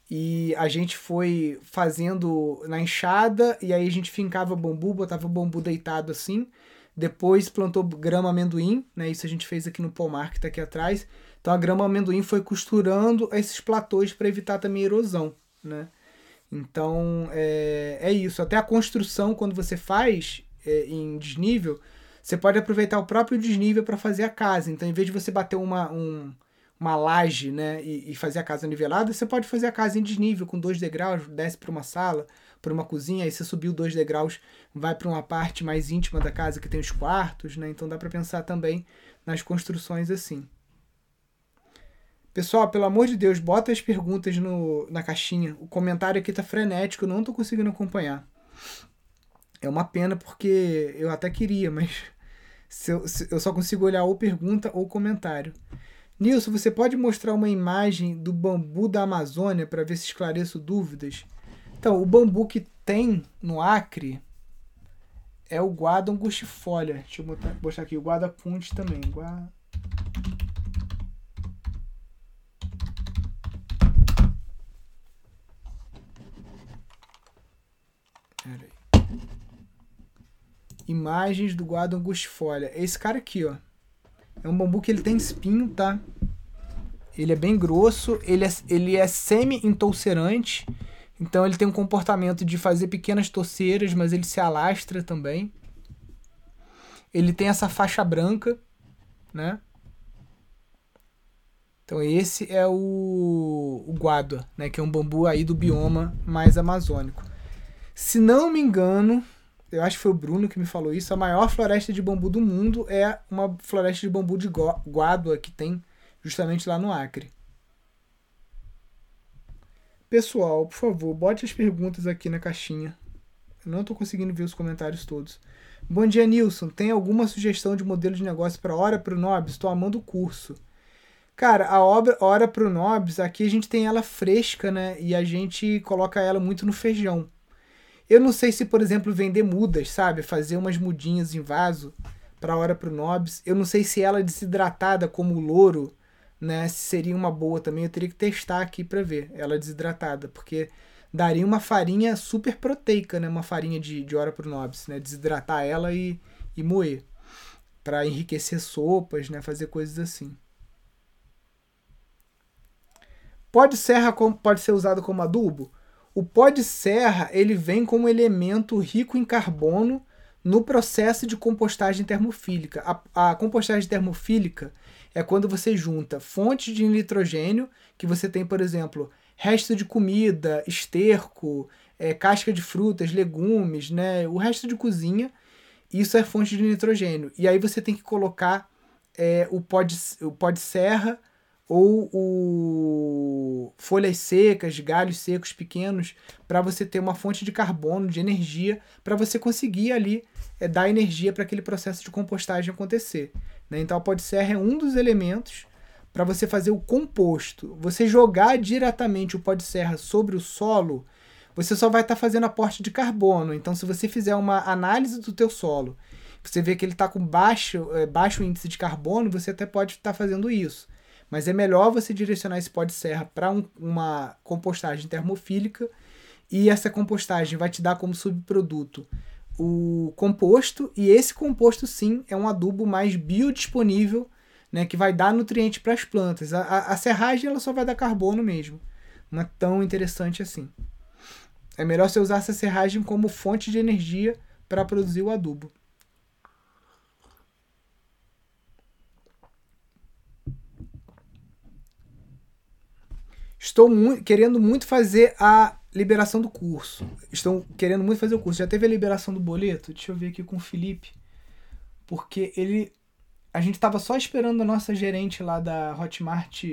E a gente foi fazendo na enxada e aí a gente fincava bambu, botava o bambu deitado assim. Depois plantou grama amendoim, né? Isso a gente fez aqui no pomar que está aqui atrás. Então a grama amendoim foi costurando esses platôs para evitar também erosão, né? Então é, é isso. Até a construção, quando você faz é, em desnível, você pode aproveitar o próprio desnível para fazer a casa. Então, em vez de você bater uma, um, uma laje né, e, e, fazer a casa nivelada, você pode fazer a casa em desnível, com dois degraus, desce para uma sala, para uma cozinha, aí você subiu dois degraus, vai para uma parte mais íntima da casa que tem os quartos, né? Então dá para pensar também nas construções assim. Pessoal, pelo amor de Deus, bota as perguntas no, na caixinha. O comentário aqui tá frenético, eu não tô conseguindo acompanhar. É uma pena porque eu até queria, mas se eu, se eu só consigo olhar ou pergunta ou comentário. Nilson, você pode mostrar uma imagem do bambu da Amazônia para ver se esclareço dúvidas? Então, o bambu que tem no Acre é o guarda angustifolia. Deixa eu botar, aqui, o guarda punte também. Imagens do guarda angustifolia. É esse cara aqui, ó. É um bambu que ele tem espinho, tá? Ele é bem grosso, ele é, ele é semi-entulcerante, então ele tem um comportamento de fazer pequenas torceiras, mas ele se alastra também. Ele tem essa faixa branca, né? Então esse é o, o guadua, né, que é um bambu aí do bioma mais amazônico. Se não me engano, eu acho que foi o Bruno que me falou isso, a maior floresta de bambu do mundo é uma floresta de bambu de guádua que tem justamente lá no Acre. Pessoal, por favor, bote as perguntas aqui na caixinha. Eu não estou conseguindo ver os comentários todos. Bom dia, Nilson. Tem alguma sugestão de modelo de negócio para Hora para o Nobis? Estou amando o curso. Cara, a obra Hora para o Nobis, aqui a gente tem ela fresca, né? E a gente coloca ela muito no feijão. Eu não sei se, por exemplo, vender mudas, sabe? Fazer umas mudinhas em vaso para Hora para o Nobis. Eu não sei se ela desidratada como o louro né, se seria uma boa também, eu teria que testar aqui para ver ela desidratada, porque daria uma farinha super proteica, né, uma farinha de, de hora pro nobis, né, desidratar ela e, e moer, para enriquecer sopas, né, fazer coisas assim. Pó de serra pode ser usado como adubo? O pó de serra ele vem como elemento rico em carbono no processo de compostagem termofílica. A, a compostagem termofílica é quando você junta fontes de nitrogênio, que você tem, por exemplo, resto de comida, esterco, é, casca de frutas, legumes, né? O resto de cozinha, isso é fonte de nitrogênio. E aí você tem que colocar é, o, pó de, o pó de serra ou o folhas secas, galhos secos pequenos, para você ter uma fonte de carbono, de energia, para você conseguir ali é, dar energia para aquele processo de compostagem acontecer. Né? Então a pó de serra é um dos elementos para você fazer o composto. Você jogar diretamente o pó de serra sobre o solo, você só vai estar tá fazendo aporte de carbono. Então se você fizer uma análise do teu solo, você vê que ele está com baixo, é, baixo índice de carbono, você até pode estar tá fazendo isso. Mas é melhor você direcionar esse pó de serra para um, uma compostagem termofílica e essa compostagem vai te dar como subproduto o composto, e esse composto sim é um adubo mais biodisponível, né, que vai dar nutriente para as plantas. A, a, a, serragem ela só vai dar carbono mesmo, não é tão interessante assim. É melhor você usar essa serragem como fonte de energia para produzir o adubo. Estou mu querendo muito fazer a liberação do curso. Estão querendo muito fazer o curso. Já teve a liberação do boleto? Deixa eu ver aqui com o Felipe. Porque ele. A gente estava só esperando a nossa gerente lá da Hotmart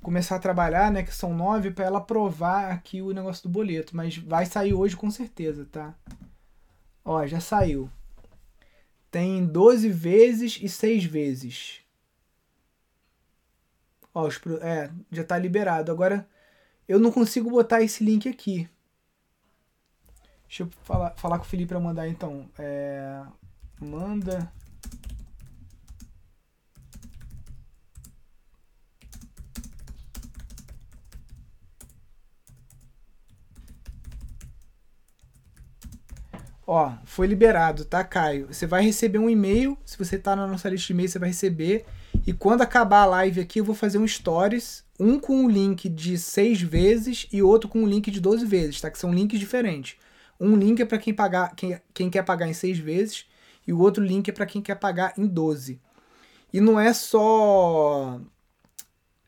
começar a trabalhar, né? Que são nove, para ela aprovar aqui o negócio do boleto. Mas vai sair hoje com certeza, tá? Ó, já saiu. Tem 12 vezes e 6 vezes. Ó, os, é, já tá liberado. Agora eu não consigo botar esse link aqui. Deixa eu falar, falar com o Felipe para mandar então. É, manda. Ó, foi liberado, tá, Caio? Você vai receber um e-mail. Se você tá na nossa lista de e-mail, você vai receber. E quando acabar a live aqui, eu vou fazer um stories um com um link de 6 vezes e outro com um link de 12 vezes, tá? Que são links diferentes. Um link é para quem pagar, quem, quem quer pagar em 6 vezes e o outro link é para quem quer pagar em 12. E não é só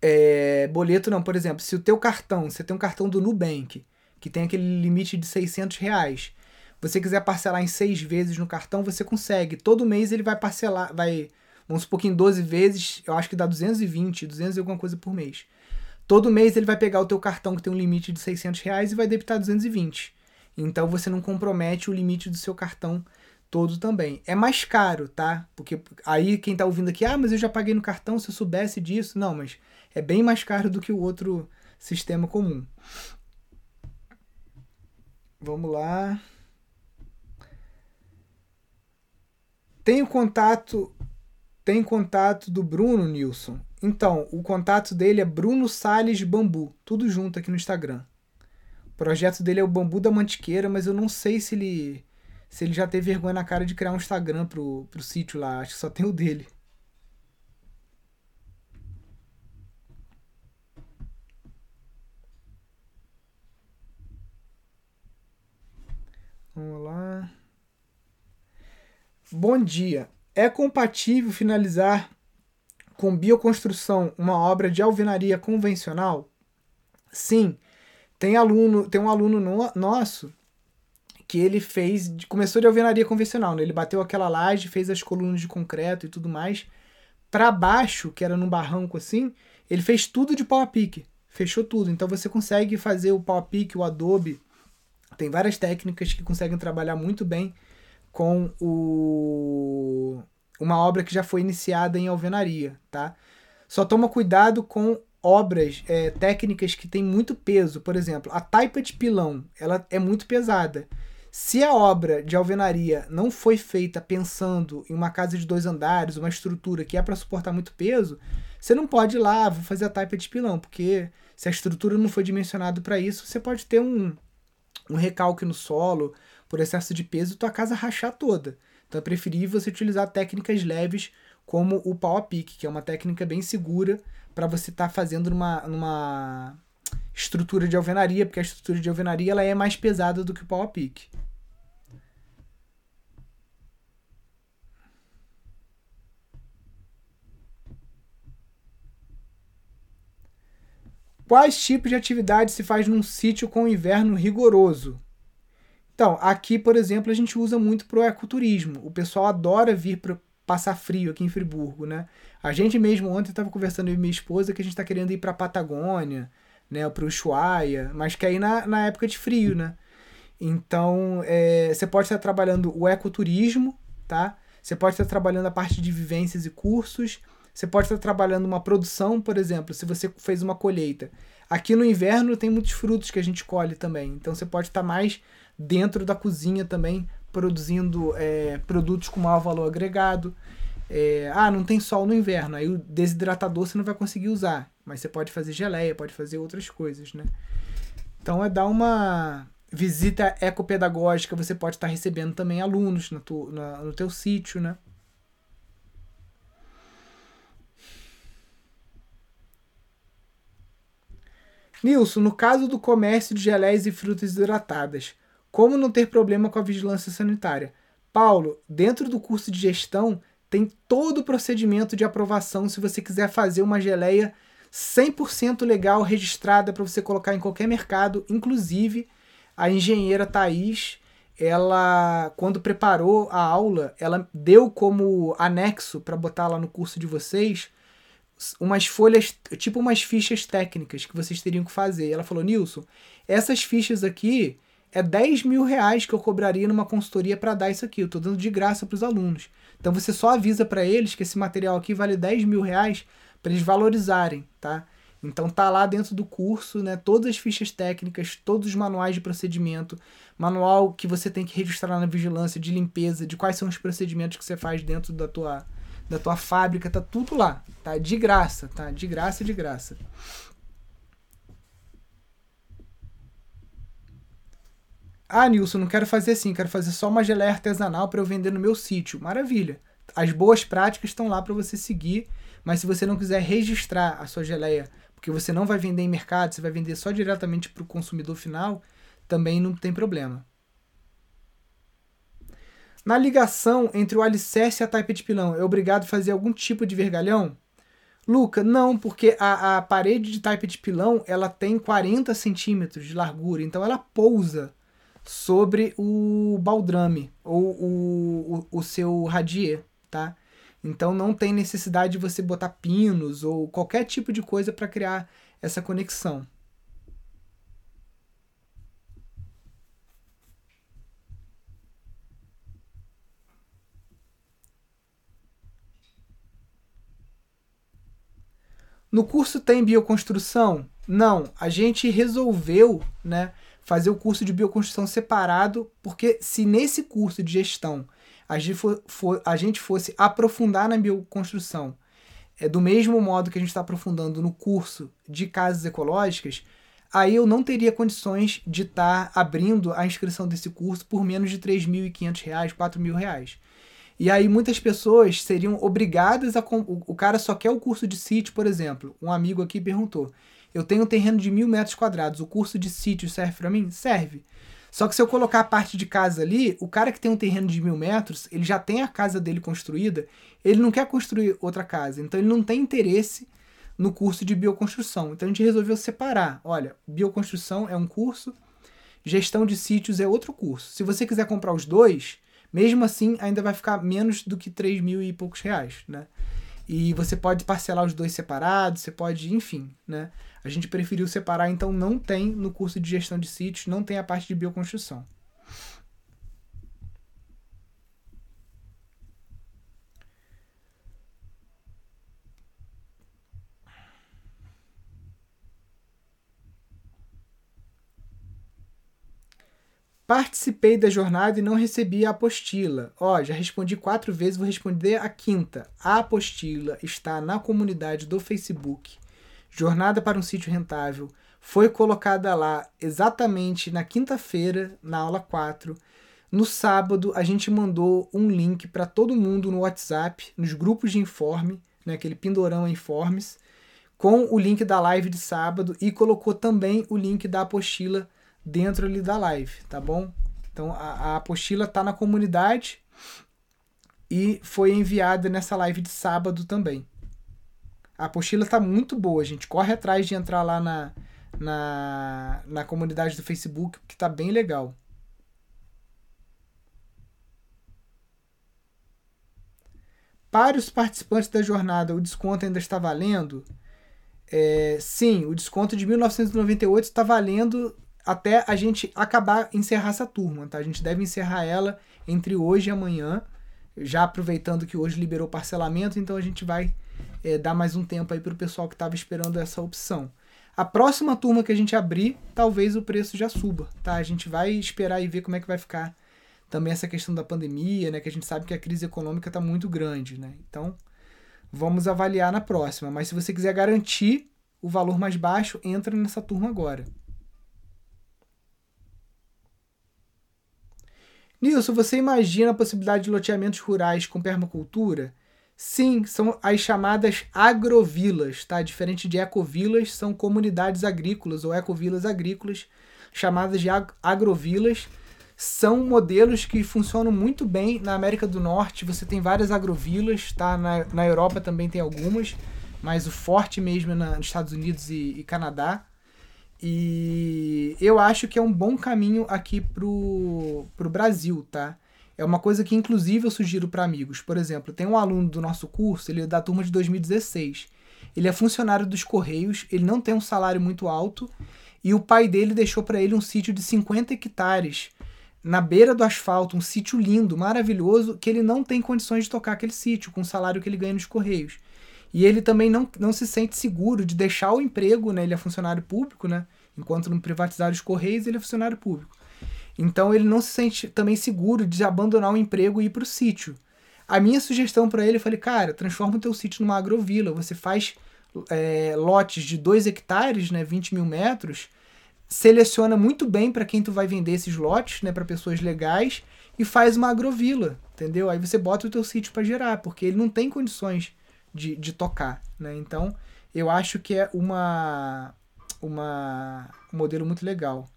é, boleto, não. Por exemplo, se o teu cartão, você tem um cartão do Nubank, que tem aquele limite de 600 reais, você quiser parcelar em 6 vezes no cartão, você consegue. Todo mês ele vai parcelar, vai, vamos supor que em 12 vezes, eu acho que dá 220, 200 e alguma coisa por mês. Todo mês ele vai pegar o teu cartão que tem um limite de 600 reais e vai debitar 220. Então você não compromete o limite do seu cartão todo também. É mais caro, tá? Porque aí quem tá ouvindo aqui, ah, mas eu já paguei no cartão se eu soubesse disso. Não, mas é bem mais caro do que o outro sistema comum. Vamos lá. Tenho contato tem contato do Bruno Nilson. Então, o contato dele é Bruno Sales Bambu, tudo junto aqui no Instagram. O projeto dele é o Bambu da Mantiqueira, mas eu não sei se ele se ele já teve vergonha na cara de criar um Instagram pro, pro sítio lá. Acho que só tem o dele. Vamos lá. Bom dia. É compatível finalizar com bioconstrução uma obra de alvenaria convencional? Sim. Tem aluno, tem um aluno no, nosso que ele fez, começou de alvenaria convencional, né? Ele bateu aquela laje, fez as colunas de concreto e tudo mais. Para baixo, que era num barranco assim, ele fez tudo de pau a pique. Fechou tudo. Então você consegue fazer o PowerPick, o Adobe. Tem várias técnicas que conseguem trabalhar muito bem com o uma obra que já foi iniciada em alvenaria, tá? Só toma cuidado com obras é, técnicas que têm muito peso. Por exemplo, a taipa de pilão, ela é muito pesada. Se a obra de alvenaria não foi feita pensando em uma casa de dois andares, uma estrutura que é para suportar muito peso, você não pode ir lá, vou fazer a taipa de pilão, porque se a estrutura não foi dimensionada para isso, você pode ter um, um recalque no solo por excesso de peso tua casa rachar toda. Então é preferível você utilizar técnicas leves como o power pick, que é uma técnica bem segura para você estar tá fazendo numa, numa estrutura de alvenaria, porque a estrutura de alvenaria ela é mais pesada do que o power pick. Quais tipos de atividade se faz num sítio com inverno rigoroso? Então, aqui, por exemplo, a gente usa muito pro ecoturismo. O pessoal adora vir para passar frio aqui em Friburgo, né? A gente mesmo ontem estava conversando com minha esposa que a gente está querendo ir para Patagônia, né, para o Ushuaia, mas que aí na, na época de frio, né? Então, é, você pode estar trabalhando o ecoturismo, tá? Você pode estar trabalhando a parte de vivências e cursos. Você pode estar trabalhando uma produção, por exemplo, se você fez uma colheita. Aqui no inverno tem muitos frutos que a gente colhe também. Então você pode estar mais dentro da cozinha também, produzindo é, produtos com maior valor agregado. É, ah, não tem sol no inverno, aí o desidratador você não vai conseguir usar, mas você pode fazer geleia, pode fazer outras coisas, né? Então é dar uma visita ecopedagógica, você pode estar recebendo também alunos no, tu, na, no teu sítio, né? Nilson, no caso do comércio de geleias e frutas hidratadas, como não ter problema com a vigilância sanitária? Paulo, dentro do curso de gestão tem todo o procedimento de aprovação se você quiser fazer uma geleia 100% legal, registrada para você colocar em qualquer mercado, inclusive a engenheira Thaís, ela quando preparou a aula, ela deu como anexo para botar lá no curso de vocês umas folhas, tipo umas fichas técnicas que vocês teriam que fazer. Ela falou, Nilson, essas fichas aqui é 10 mil reais que eu cobraria numa consultoria para dar isso aqui. Eu estou dando de graça para os alunos. Então você só avisa para eles que esse material aqui vale 10 mil reais para eles valorizarem, tá? Então tá lá dentro do curso, né? Todas as fichas técnicas, todos os manuais de procedimento, manual que você tem que registrar na vigilância de limpeza, de quais são os procedimentos que você faz dentro da tua, da tua fábrica, tá tudo lá, tá? De graça, tá? De graça, de graça. Ah, Nilson, não quero fazer assim, quero fazer só uma geleia artesanal para eu vender no meu sítio. Maravilha. As boas práticas estão lá para você seguir, mas se você não quiser registrar a sua geleia, porque você não vai vender em mercado, você vai vender só diretamente para o consumidor final, também não tem problema. Na ligação entre o alicerce e a taipa de pilão, é obrigado a fazer algum tipo de vergalhão? Luca, não, porque a, a parede de taipa de pilão ela tem 40 centímetros de largura, então ela pousa sobre o baldrame ou o, o, o seu radier, tá? Então não tem necessidade de você botar pinos ou qualquer tipo de coisa para criar essa conexão. No curso tem bioconstrução? Não, a gente resolveu, né, fazer o curso de bioconstrução separado, porque se nesse curso de gestão a gente, for, for, a gente fosse aprofundar na bioconstrução é, do mesmo modo que a gente está aprofundando no curso de casas ecológicas, aí eu não teria condições de estar tá abrindo a inscrição desse curso por menos de R$ 3.500, R$ 4.000. E aí muitas pessoas seriam obrigadas a... O cara só quer o curso de sítio, por exemplo. Um amigo aqui perguntou, eu tenho um terreno de mil metros quadrados. O curso de sítio serve para mim? Serve. Só que se eu colocar a parte de casa ali, o cara que tem um terreno de mil metros, ele já tem a casa dele construída, ele não quer construir outra casa. Então ele não tem interesse no curso de bioconstrução. Então a gente resolveu separar. Olha, bioconstrução é um curso, gestão de sítios é outro curso. Se você quiser comprar os dois, mesmo assim ainda vai ficar menos do que 3 mil e poucos reais, né? E você pode parcelar os dois separados, você pode, enfim, né? A gente preferiu separar, então não tem no curso de gestão de sítios, não tem a parte de bioconstrução. Participei da jornada e não recebi a apostila. Ó, já respondi quatro vezes, vou responder a quinta. A apostila está na comunidade do Facebook. Jornada para um sítio rentável. Foi colocada lá exatamente na quinta-feira, na aula 4. No sábado, a gente mandou um link para todo mundo no WhatsApp, nos grupos de informe, né, aquele Pindorama Informes, com o link da live de sábado e colocou também o link da apostila dentro ali da live, tá bom? Então a, a apostila tá na comunidade e foi enviada nessa live de sábado também. A apostila tá muito boa, gente. Corre atrás de entrar lá na, na, na comunidade do Facebook, que tá bem legal. Para os participantes da jornada, o desconto ainda está valendo? É, sim, o desconto de 1998 está valendo até a gente acabar, encerrar essa turma, tá? A gente deve encerrar ela entre hoje e amanhã, já aproveitando que hoje liberou parcelamento, então a gente vai é, dar mais um tempo aí para o pessoal que estava esperando essa opção. A próxima turma que a gente abrir, talvez o preço já suba, tá? A gente vai esperar e ver como é que vai ficar também essa questão da pandemia, né? Que a gente sabe que a crise econômica está muito grande, né? Então, vamos avaliar na próxima. Mas se você quiser garantir o valor mais baixo, entra nessa turma agora. Nilson, você imagina a possibilidade de loteamentos rurais com permacultura? Sim, são as chamadas agrovilas, tá? Diferente de ecovilas, são comunidades agrícolas ou ecovilas agrícolas, chamadas de ag agrovilas. São modelos que funcionam muito bem na América do Norte. Você tem várias agrovilas, tá? Na, na Europa também tem algumas, mas o forte mesmo é na, nos Estados Unidos e, e Canadá. E eu acho que é um bom caminho aqui pro, pro Brasil, tá? É uma coisa que, inclusive, eu sugiro para amigos. Por exemplo, tem um aluno do nosso curso, ele é da turma de 2016. Ele é funcionário dos Correios, ele não tem um salário muito alto e o pai dele deixou para ele um sítio de 50 hectares na beira do asfalto, um sítio lindo, maravilhoso, que ele não tem condições de tocar aquele sítio com o salário que ele ganha nos Correios. E ele também não, não se sente seguro de deixar o emprego, né? Ele é funcionário público, né? Enquanto não privatizar os Correios, ele é funcionário público. Então ele não se sente também seguro de abandonar o emprego e ir para o sítio. A minha sugestão para ele, eu falei, cara, transforma o teu sítio numa agrovila. Você faz é, lotes de 2 hectares, né, 20 mil metros, seleciona muito bem para quem tu vai vender esses lotes, né, para pessoas legais, e faz uma agrovila, entendeu? Aí você bota o teu sítio para gerar, porque ele não tem condições de, de tocar, né? Então, eu acho que é uma, uma, um modelo muito legal.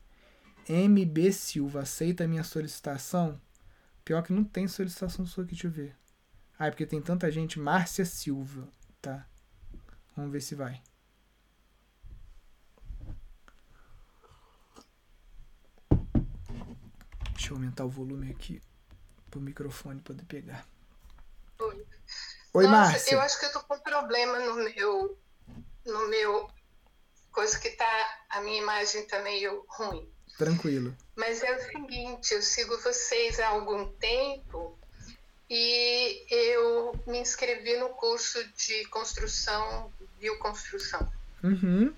MB Silva, aceita a minha solicitação? Pior que não tem solicitação sua aqui, deixa eu ver. Ah, é porque tem tanta gente. Márcia Silva, tá? Vamos ver se vai. Deixa eu aumentar o volume aqui pro microfone poder pegar. Oi. Oi, Nossa, Márcia. Eu acho que eu tô com problema no meu no meu coisa que tá a minha imagem tá meio ruim. Tranquilo. Mas é o seguinte, eu sigo vocês há algum tempo e eu me inscrevi no curso de construção, bioconstrução. Uhum.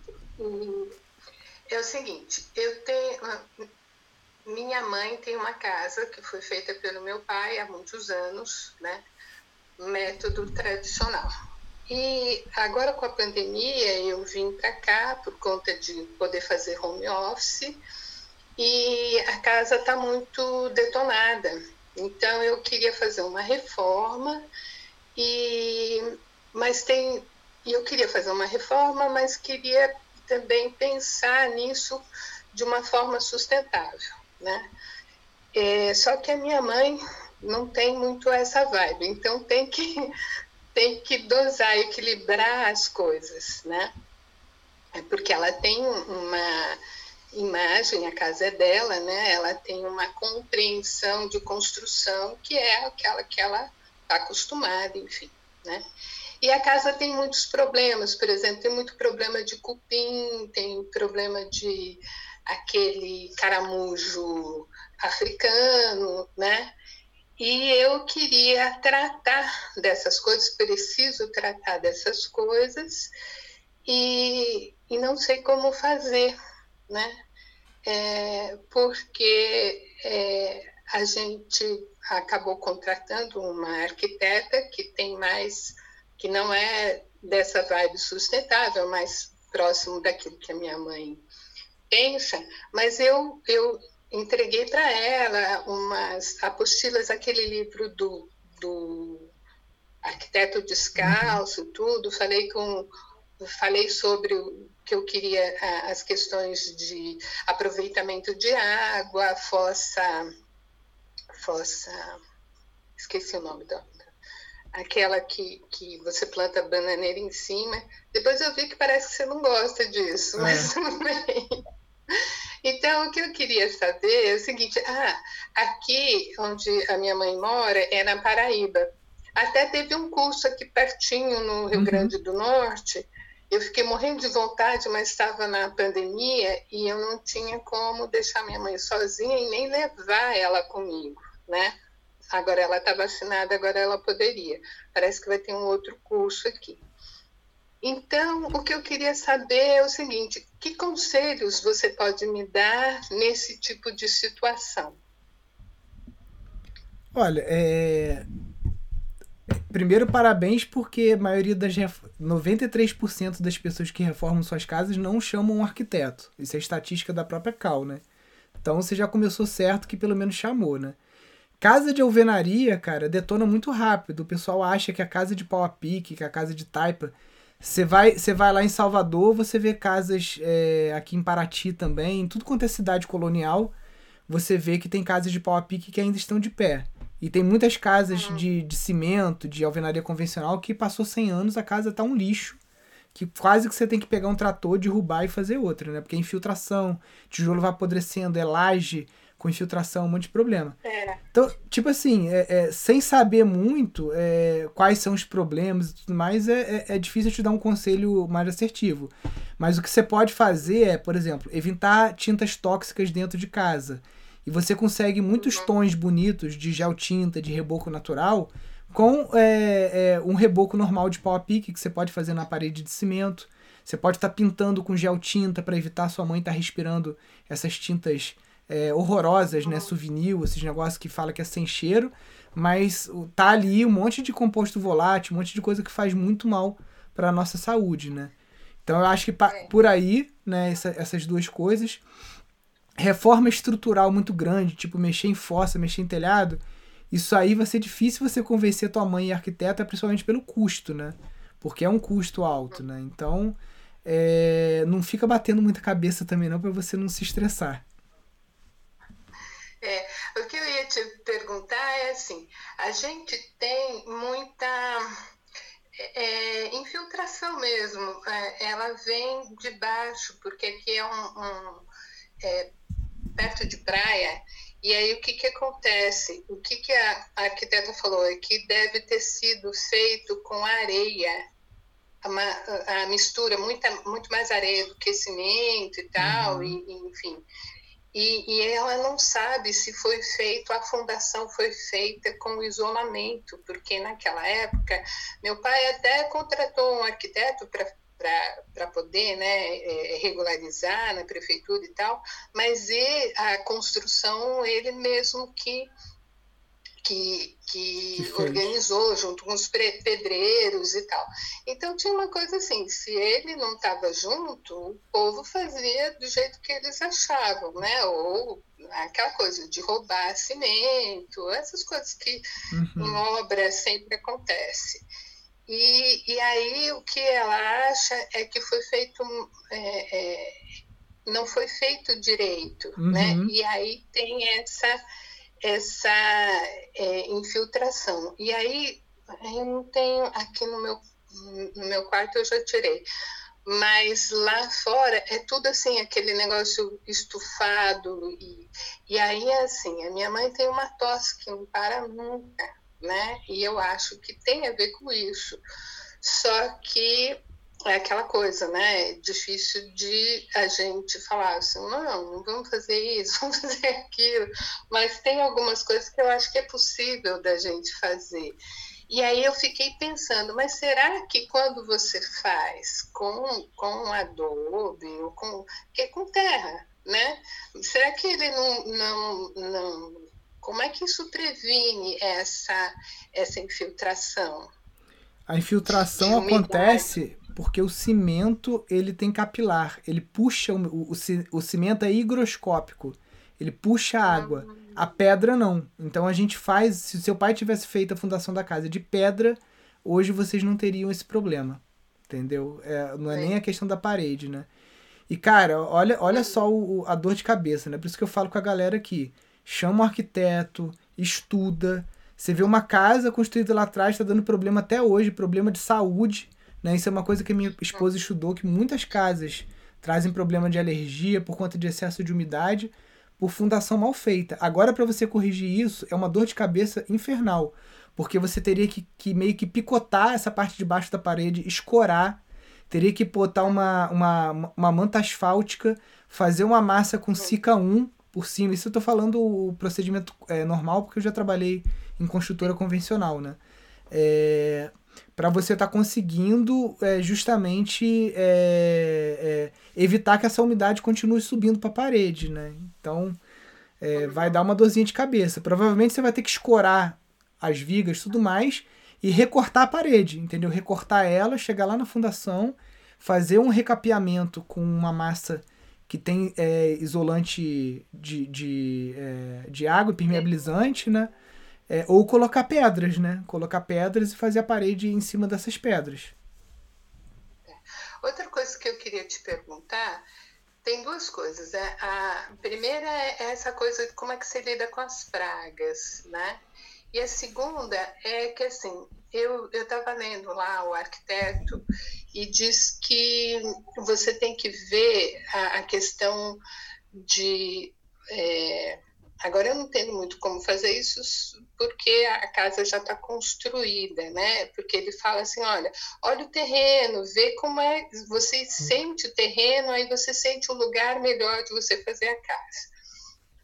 é o seguinte, eu tenho. Minha mãe tem uma casa que foi feita pelo meu pai há muitos anos, né? Método tradicional. E agora com a pandemia eu vim para cá por conta de poder fazer home office e a casa está muito detonada. Então eu queria fazer uma reforma e mas tem eu queria fazer uma reforma, mas queria também pensar nisso de uma forma sustentável, né? É, só que a minha mãe não tem muito essa vibe, então tem que tem que dosar, equilibrar as coisas, né? É porque ela tem uma imagem, a casa é dela, né? Ela tem uma compreensão de construção que é aquela que ela está acostumada, enfim, né? E a casa tem muitos problemas, por exemplo, tem muito problema de cupim, tem problema de aquele caramujo africano, né? E eu queria tratar dessas coisas, preciso tratar dessas coisas e, e não sei como fazer, né? É, porque é, a gente acabou contratando uma arquiteta que tem mais, que não é dessa vibe sustentável, mais próximo daquilo que a minha mãe pensa, mas eu, eu entreguei para ela umas apostilas, aquele livro do, do arquiteto descalço, uhum. tudo, falei com falei sobre o que eu queria as questões de aproveitamento de água, fossa fossa esqueci o nome da aquela que, que você planta bananeira em cima. Depois eu vi que parece que você não gosta disso, é. mas tudo bem. Então, o que eu queria saber é o seguinte: ah, aqui onde a minha mãe mora é na Paraíba. Até teve um curso aqui pertinho, no Rio uhum. Grande do Norte. Eu fiquei morrendo de vontade, mas estava na pandemia e eu não tinha como deixar minha mãe sozinha e nem levar ela comigo, né? Agora ela está vacinada, agora ela poderia. Parece que vai ter um outro curso aqui. Então, o que eu queria saber é o seguinte: que conselhos você pode me dar nesse tipo de situação? Olha, é... primeiro parabéns porque a maioria das 93% das pessoas que reformam suas casas não chamam um arquiteto. Isso é estatística da própria Cal, né? Então você já começou certo que pelo menos chamou, né? Casa de alvenaria, cara, detona muito rápido. O pessoal acha que a casa de pau a pique, que a casa de taipa você vai, você vai lá em Salvador, você vê casas é, aqui em Paraty também, em tudo quanto é cidade colonial, você vê que tem casas de pau a pique que ainda estão de pé. E tem muitas casas uhum. de, de cimento, de alvenaria convencional, que passou 100 anos, a casa tá um lixo, que quase que você tem que pegar um trator, derrubar e fazer outra, né? Porque é infiltração, tijolo vai apodrecendo, é laje, com infiltração, um monte de problema. É. Então, tipo assim, é, é, sem saber muito é, quais são os problemas e tudo mais, é, é, é difícil te dar um conselho mais assertivo. Mas o que você pode fazer é, por exemplo, evitar tintas tóxicas dentro de casa. E você consegue muitos uhum. tons bonitos de gel tinta, de reboco natural, com é, um reboco normal de pau a pique que você pode fazer na parede de cimento. Você pode estar tá pintando com gel tinta para evitar sua mãe estar tá respirando essas tintas é, horrorosas, né? Souvenir, esses negócios que fala que é sem cheiro, mas tá ali um monte de composto volátil, um monte de coisa que faz muito mal para nossa saúde, né? Então eu acho que é. por aí, né, essa, essas duas coisas, reforma estrutural muito grande, tipo mexer em fossa, mexer em telhado, isso aí vai ser difícil você convencer tua mãe e arquiteta, principalmente pelo custo, né? Porque é um custo alto, né? Então, é, não fica batendo muita cabeça também não para você não se estressar. É, o que eu ia te perguntar é assim, a gente tem muita é, infiltração mesmo, é, ela vem de baixo, porque aqui é um, um é, perto de praia, e aí o que, que acontece? O que, que a arquiteta falou é que deve ter sido feito com areia, a, a mistura, muita, muito mais areia do que cimento e tal, uhum. e, enfim. E, e, ela não sabe se foi feito, a fundação foi feita com isolamento, porque naquela época meu pai até contratou um arquiteto para poder né, é, regularizar na prefeitura e tal, mas e a construção ele mesmo que que, que organizou junto com os pedreiros e tal. Então tinha uma coisa assim, se ele não estava junto, o povo fazia do jeito que eles achavam, né? Ou aquela coisa de roubar cimento, essas coisas que uhum. em obra sempre acontece. E, e aí o que ela acha é que foi feito é, é, não foi feito direito, né? uhum. né? E aí tem essa essa é, infiltração. E aí, eu não tenho aqui no meu, no meu quarto, eu já tirei. Mas lá fora é tudo assim, aquele negócio estufado. E, e aí, assim, a minha mãe tem uma tosse que não para nunca, né? E eu acho que tem a ver com isso. Só que é aquela coisa, né? É difícil de a gente falar assim, não, não vamos fazer isso, vamos fazer aquilo. Mas tem algumas coisas que eu acho que é possível da gente fazer. E aí eu fiquei pensando, mas será que quando você faz com, com adobe ou com, que é com terra, né? Será que ele não, não, não como é que isso previne essa, essa infiltração? A infiltração acontece porque o cimento ele tem capilar, ele puxa o, o, o cimento é higroscópico, ele puxa a água. A pedra não. Então a gente faz, se seu pai tivesse feito a fundação da casa de pedra, hoje vocês não teriam esse problema. Entendeu? É, não é nem a questão da parede, né? E cara, olha, olha só o, a dor de cabeça, né? Por isso que eu falo com a galera aqui. Chama o arquiteto, estuda. Você vê uma casa construída lá atrás, está dando problema até hoje, problema de saúde. Né? Isso é uma coisa que minha esposa estudou, que muitas casas trazem problema de alergia por conta de excesso de umidade, por fundação mal feita. Agora, para você corrigir isso, é uma dor de cabeça infernal, porque você teria que, que meio que picotar essa parte de baixo da parede, escorar, teria que botar uma, uma, uma manta asfáltica, fazer uma massa com Sica 1 por cima. Isso eu tô falando o procedimento é, normal, porque eu já trabalhei em construtora convencional, né? É, para você estar tá conseguindo é, justamente é, é, evitar que essa umidade continue subindo para a parede, né? Então é, vai dar uma dorzinha de cabeça. Provavelmente você vai ter que escorar as vigas, tudo mais, e recortar a parede, entendeu? Recortar ela, chegar lá na fundação, fazer um recapeamento com uma massa que tem é, isolante de, de, é, de água, impermeabilizante, né? É, ou colocar pedras, né? Colocar pedras e fazer a parede em cima dessas pedras. Outra coisa que eu queria te perguntar, tem duas coisas. Né? A primeira é essa coisa de como é que você lida com as pragas, né? E a segunda é que, assim, eu estava lendo lá o arquiteto e diz que você tem que ver a, a questão de. É, agora eu não entendo muito como fazer isso, porque a casa já está construída, né? Porque ele fala assim: olha, olha o terreno, vê como é. Você sente o terreno, aí você sente o lugar melhor de você fazer a casa.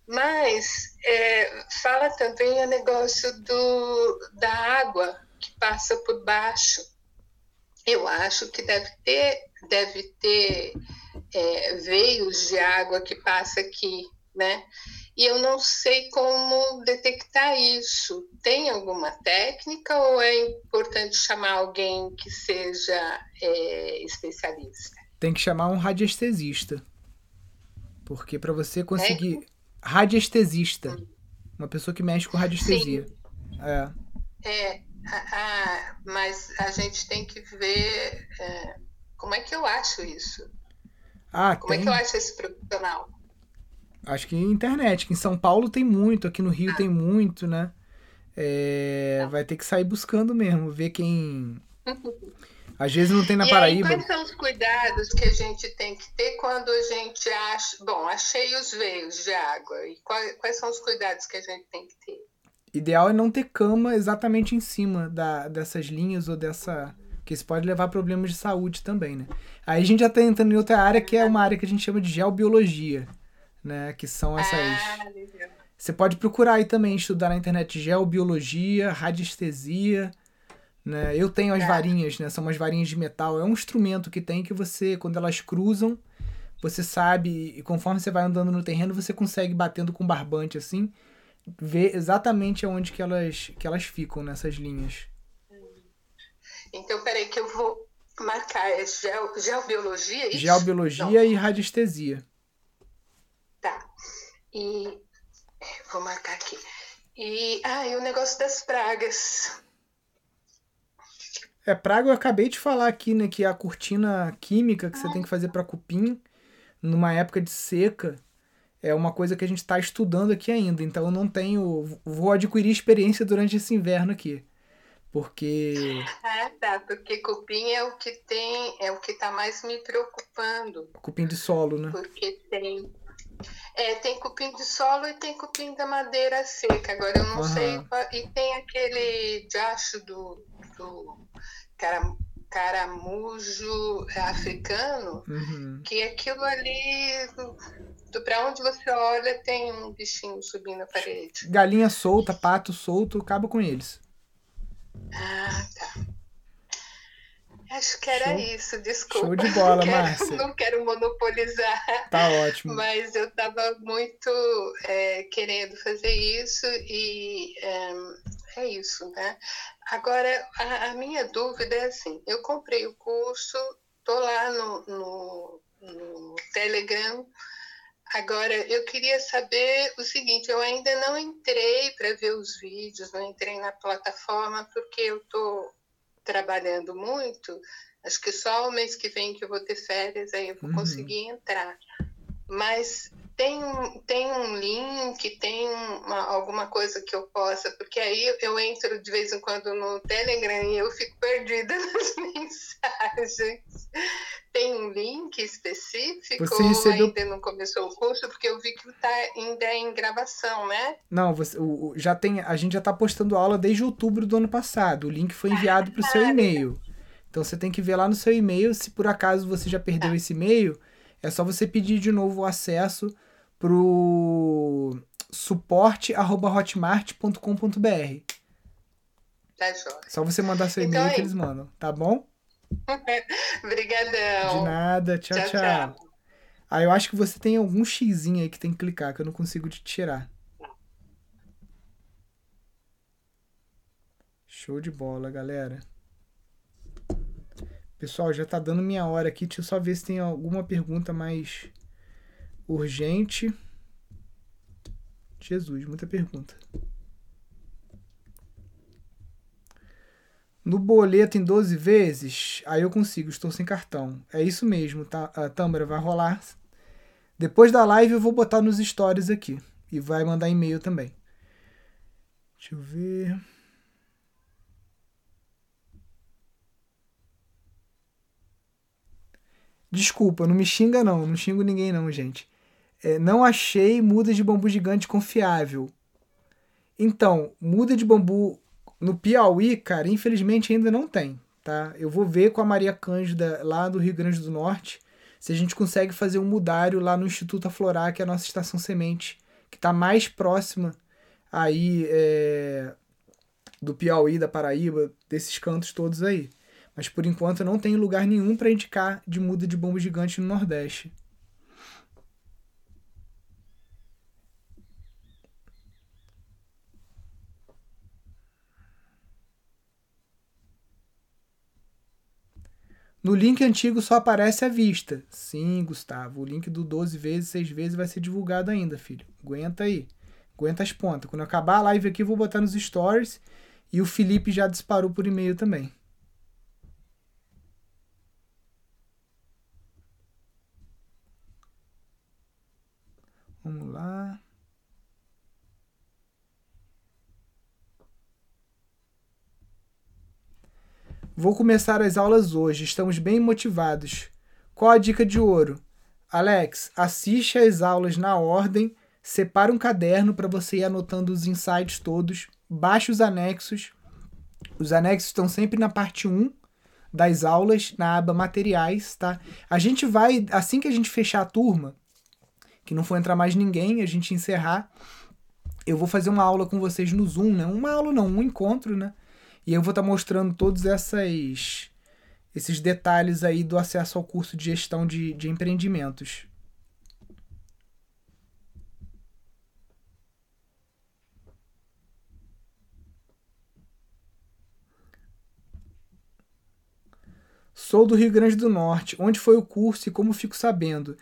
Mas é, fala também o negócio do, da água que passa por baixo. Eu acho que deve ter, deve ter é, veios de água que passa aqui, né? E eu não sei como detectar isso. Tem alguma técnica ou é importante chamar alguém que seja é, especialista? Tem que chamar um radiestesista. Porque para você conseguir. É? radiestesista. Uma pessoa que mexe com radiestesia. Sim. É. é a, mas a gente tem que ver é, como é que eu acho isso. Ah, como tem... é que eu acho esse profissional? Acho que internet, que em São Paulo tem muito, aqui no Rio tem muito, né? É, vai ter que sair buscando mesmo, ver quem. Às vezes não tem na e Paraíba. Aí, quais são os cuidados que a gente tem que ter quando a gente acha. Bom, achei os veios de água. E quais, quais são os cuidados que a gente tem que ter? Ideal é não ter cama exatamente em cima da, dessas linhas ou dessa. Porque isso pode levar a problemas de saúde também, né? Aí a gente já está entrando em outra área que é uma área que a gente chama de geobiologia, né? Que são essas. Ah, Você pode procurar aí também, estudar na internet geobiologia, radiestesia né? Eu tenho as é. varinhas, né? São umas varinhas de metal. É um instrumento que tem que você, quando elas cruzam, você sabe, e conforme você vai andando no terreno, você consegue batendo com barbante assim, ver exatamente aonde que elas, que elas ficam nessas linhas. Então, peraí que eu vou marcar. É geo, geobiologia? Isso? Geobiologia Não. e radiestesia. Tá. E é, vou marcar aqui. E, ah, e o negócio das pragas. É, praga eu acabei de falar aqui, né, que a cortina química que você tem que fazer para cupim numa época de seca é uma coisa que a gente está estudando aqui ainda. Então eu não tenho, vou adquirir experiência durante esse inverno aqui. Porque Ah, tá, porque cupim é o que tem, é o que está mais me preocupando. Cupim de solo, né? Porque tem é, tem cupim de solo e tem cupim da madeira seca. Agora eu não uhum. sei. E tem aquele diacho do, do. caramujo africano, Uhum. que aquilo ali, para onde você olha, tem um bichinho subindo a parede. Galinha solta, pato solto, acaba com eles. Ah, tá. Acho que era Show. isso, desculpa. Show de bola, Não quero- Márcia. Não quero monopolizar, Tá ótimo. mas eu estava muito é, querendo fazer isso e é, é isso, né? Agora, a, a minha dúvida é assim, eu comprei o curso, tô lá no, no, no Telegram, Agora, eu queria saber o seguinte: eu ainda não entrei para ver os vídeos, não entrei na plataforma, porque eu estou trabalhando muito. Acho que só o mês que vem que eu vou ter férias, aí eu vou Uhum. conseguir entrar. Mas tem um, tem um link, tem uma, alguma coisa que eu possa, porque aí eu entro de vez em quando no Telegram e eu fico perdida nas mensagens. Tem um link específico Você recebeu- ainda não começou o curso? Porque eu vi que está ainda em gravação, né? Não, você, o, o- já tem, a gente já tá postando aula desde outubro do ano passado. O link foi enviado pro seu e-mail. Então você tem que ver lá no seu e-mail. Se por acaso você já perdeu esse e-mail, é só você pedir de novo o acesso pro suporte@hotmart.com.br. Tá jóia. Só você mandar seu Então e-mail é que eles mandam, tá bom? De Obrigadão. nada, tchau, Tchau, tchau. tchau. Ah, eu acho que você tem algum xizinho aí que tem que clicar, que eu não consigo te tirar. Show de bola, galera. Pessoal, já tá dando minha hora aqui. Deixa eu só ver se tem alguma pergunta mais urgente. Jesus, muita pergunta. No boleto em 12 vezes, aí eu consigo, estou sem cartão. É isso mesmo, tá? A Tâmara vai rolar. Depois da live eu vou botar nos stories aqui. E vai mandar e-mail também. Deixa eu ver. Desculpa, não me xinga não, não xingo ninguém não, gente. É, não achei muda de bambu gigante confiável. Então, muda de bambu no Piauí, cara, infelizmente ainda não tem, tá? Eu vou ver com a Maria Cândida lá do Rio Grande do Norte se a gente consegue fazer um mudário lá no Instituto Aflorar, que é a nossa estação semente, que está mais próxima aí é, do Piauí, da Paraíba, desses cantos todos aí. Mas por enquanto não tem lugar nenhum para indicar de muda de bombo gigante no Nordeste. No link antigo só aparece a vista. Sim, Gustavo. O link do 12 vezes, 6 vezes vai ser divulgado ainda, filho. Aguenta aí. Aguenta as pontas. Quando acabar a live aqui, eu vou botar nos stories. E o Felipe já disparou por e-mail também. Vamos lá. Vou começar as aulas hoje, estamos bem motivados. Qual a dica de ouro? Alex, assiste às aulas na ordem, separa um caderno para você ir anotando os insights todos, baixe os anexos. Os anexos estão sempre na parte 1 das aulas, na aba materiais, tá? A gente vai, assim que a gente fechar a turma, que não for entrar mais ninguém, a gente encerrar, eu vou fazer uma aula com vocês no Zoom, né? Uma aula não, um encontro, né? E eu vou estar mostrando todos essas, esses detalhes aí do acesso ao curso de gestão de, de empreendimentos. Sou do Rio Grande do Norte. Onde foi o curso e como fico sabendo?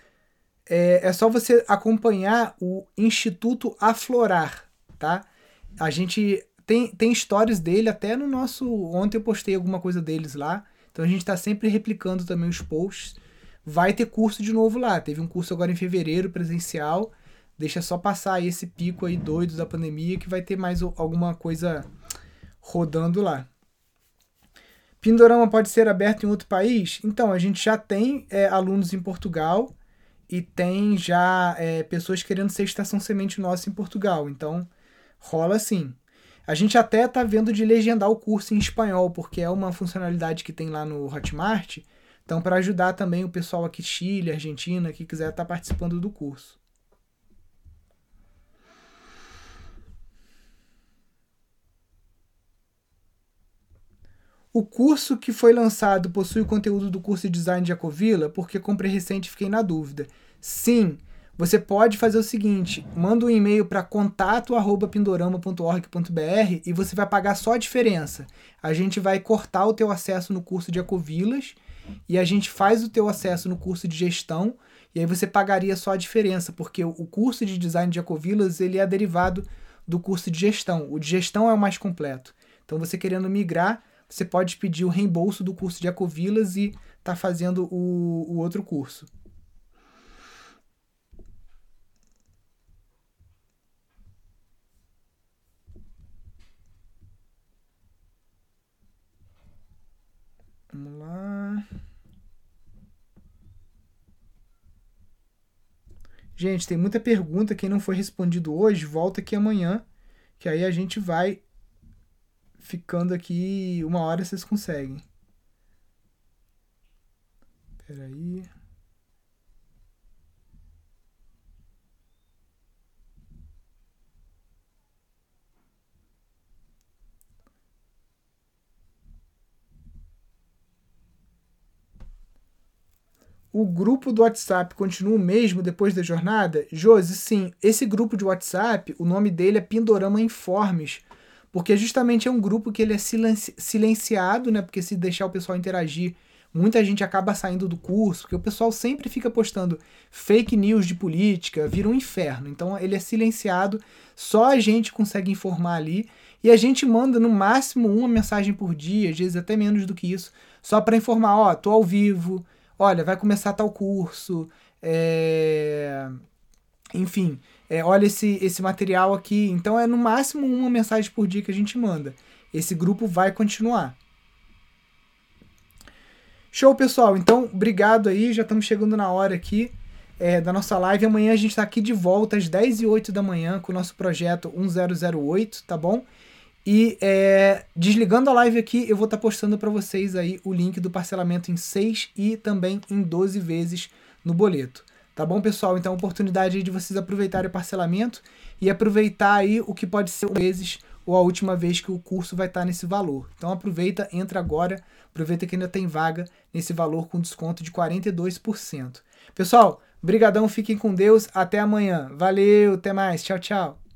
É, é só você acompanhar o Instituto Aflorar, tá? A gente tem, tem stories dele até no nosso. Ontem eu postei alguma coisa deles lá. Então a gente está sempre replicando também os posts. Vai ter curso de novo lá. Teve um curso agora em fevereiro, presencial. Deixa só passar esse pico aí doido da pandemia que vai ter mais alguma coisa rodando lá. Pindorama pode ser aberto em outro país? Então, a gente já tem é, alunos em Portugal e tem já é, pessoas querendo ser estação semente nossa em Portugal. Então, rola sim. A gente até tá vendo de legendar o curso em espanhol, porque é uma funcionalidade que tem lá no Hotmart. Então, para ajudar também o pessoal aqui Chile, Argentina, que quiser estar tá participando do curso. O curso que foi lançado possui o conteúdo do curso de design de Ecovila? Porque comprei recente e fiquei na dúvida. Sim, você pode fazer o seguinte: manda um e-mail para contato@pindorama.org.br e você vai pagar só a diferença. A gente vai cortar o teu acesso no curso de Ecovilas e a gente faz o teu acesso no curso de gestão e aí você pagaria só a diferença, porque o curso de design de Ecovilas ele é derivado do curso de gestão. O de gestão é o mais completo. Então você querendo migrar, você pode pedir o reembolso do curso de Ecovilas e tá fazendo o, o outro curso. Vamos lá. Gente, tem muita pergunta. Quem não foi respondido hoje, volta aqui amanhã, que aí a gente vai ficando aqui uma hora vocês conseguem. Espera aí. O grupo do WhatsApp continua o mesmo depois da jornada? Josi, sim. Esse grupo de WhatsApp, o nome dele é Pindorama Informes porque justamente é um grupo que ele é silenciado, né? Porque se deixar o pessoal interagir, muita gente acaba saindo do curso, porque o pessoal sempre fica postando fake news de política, vira um inferno. Então ele é silenciado, só a gente consegue informar ali. E a gente manda no máximo uma mensagem por dia, às vezes até menos do que isso, só para informar, ó, tô ao vivo, olha, vai começar tal curso, é... enfim, é, olha esse, esse material aqui. Então é no máximo uma mensagem por dia que a gente manda. Esse grupo vai continuar. Show, pessoal. Então, obrigado aí. Já estamos chegando na hora aqui é, da nossa live. Amanhã a gente está aqui de volta às 10 e 8 da manhã com o nosso projeto 1008, tá bom? E é, desligando a live aqui, eu vou estar tá postando para vocês aí o link do parcelamento em 6 e também em 12 vezes no boleto. Tá bom, pessoal? Então, oportunidade de vocês aproveitarem o parcelamento e aproveitar aí o que pode ser meses ou a última vez que o curso vai estar nesse valor. Então, aproveita, entra agora, aproveita que ainda tem vaga nesse valor com desconto de 42%. Pessoal, brigadão, fiquem com Deus, até amanhã. Valeu, até mais. Tchau, tchau.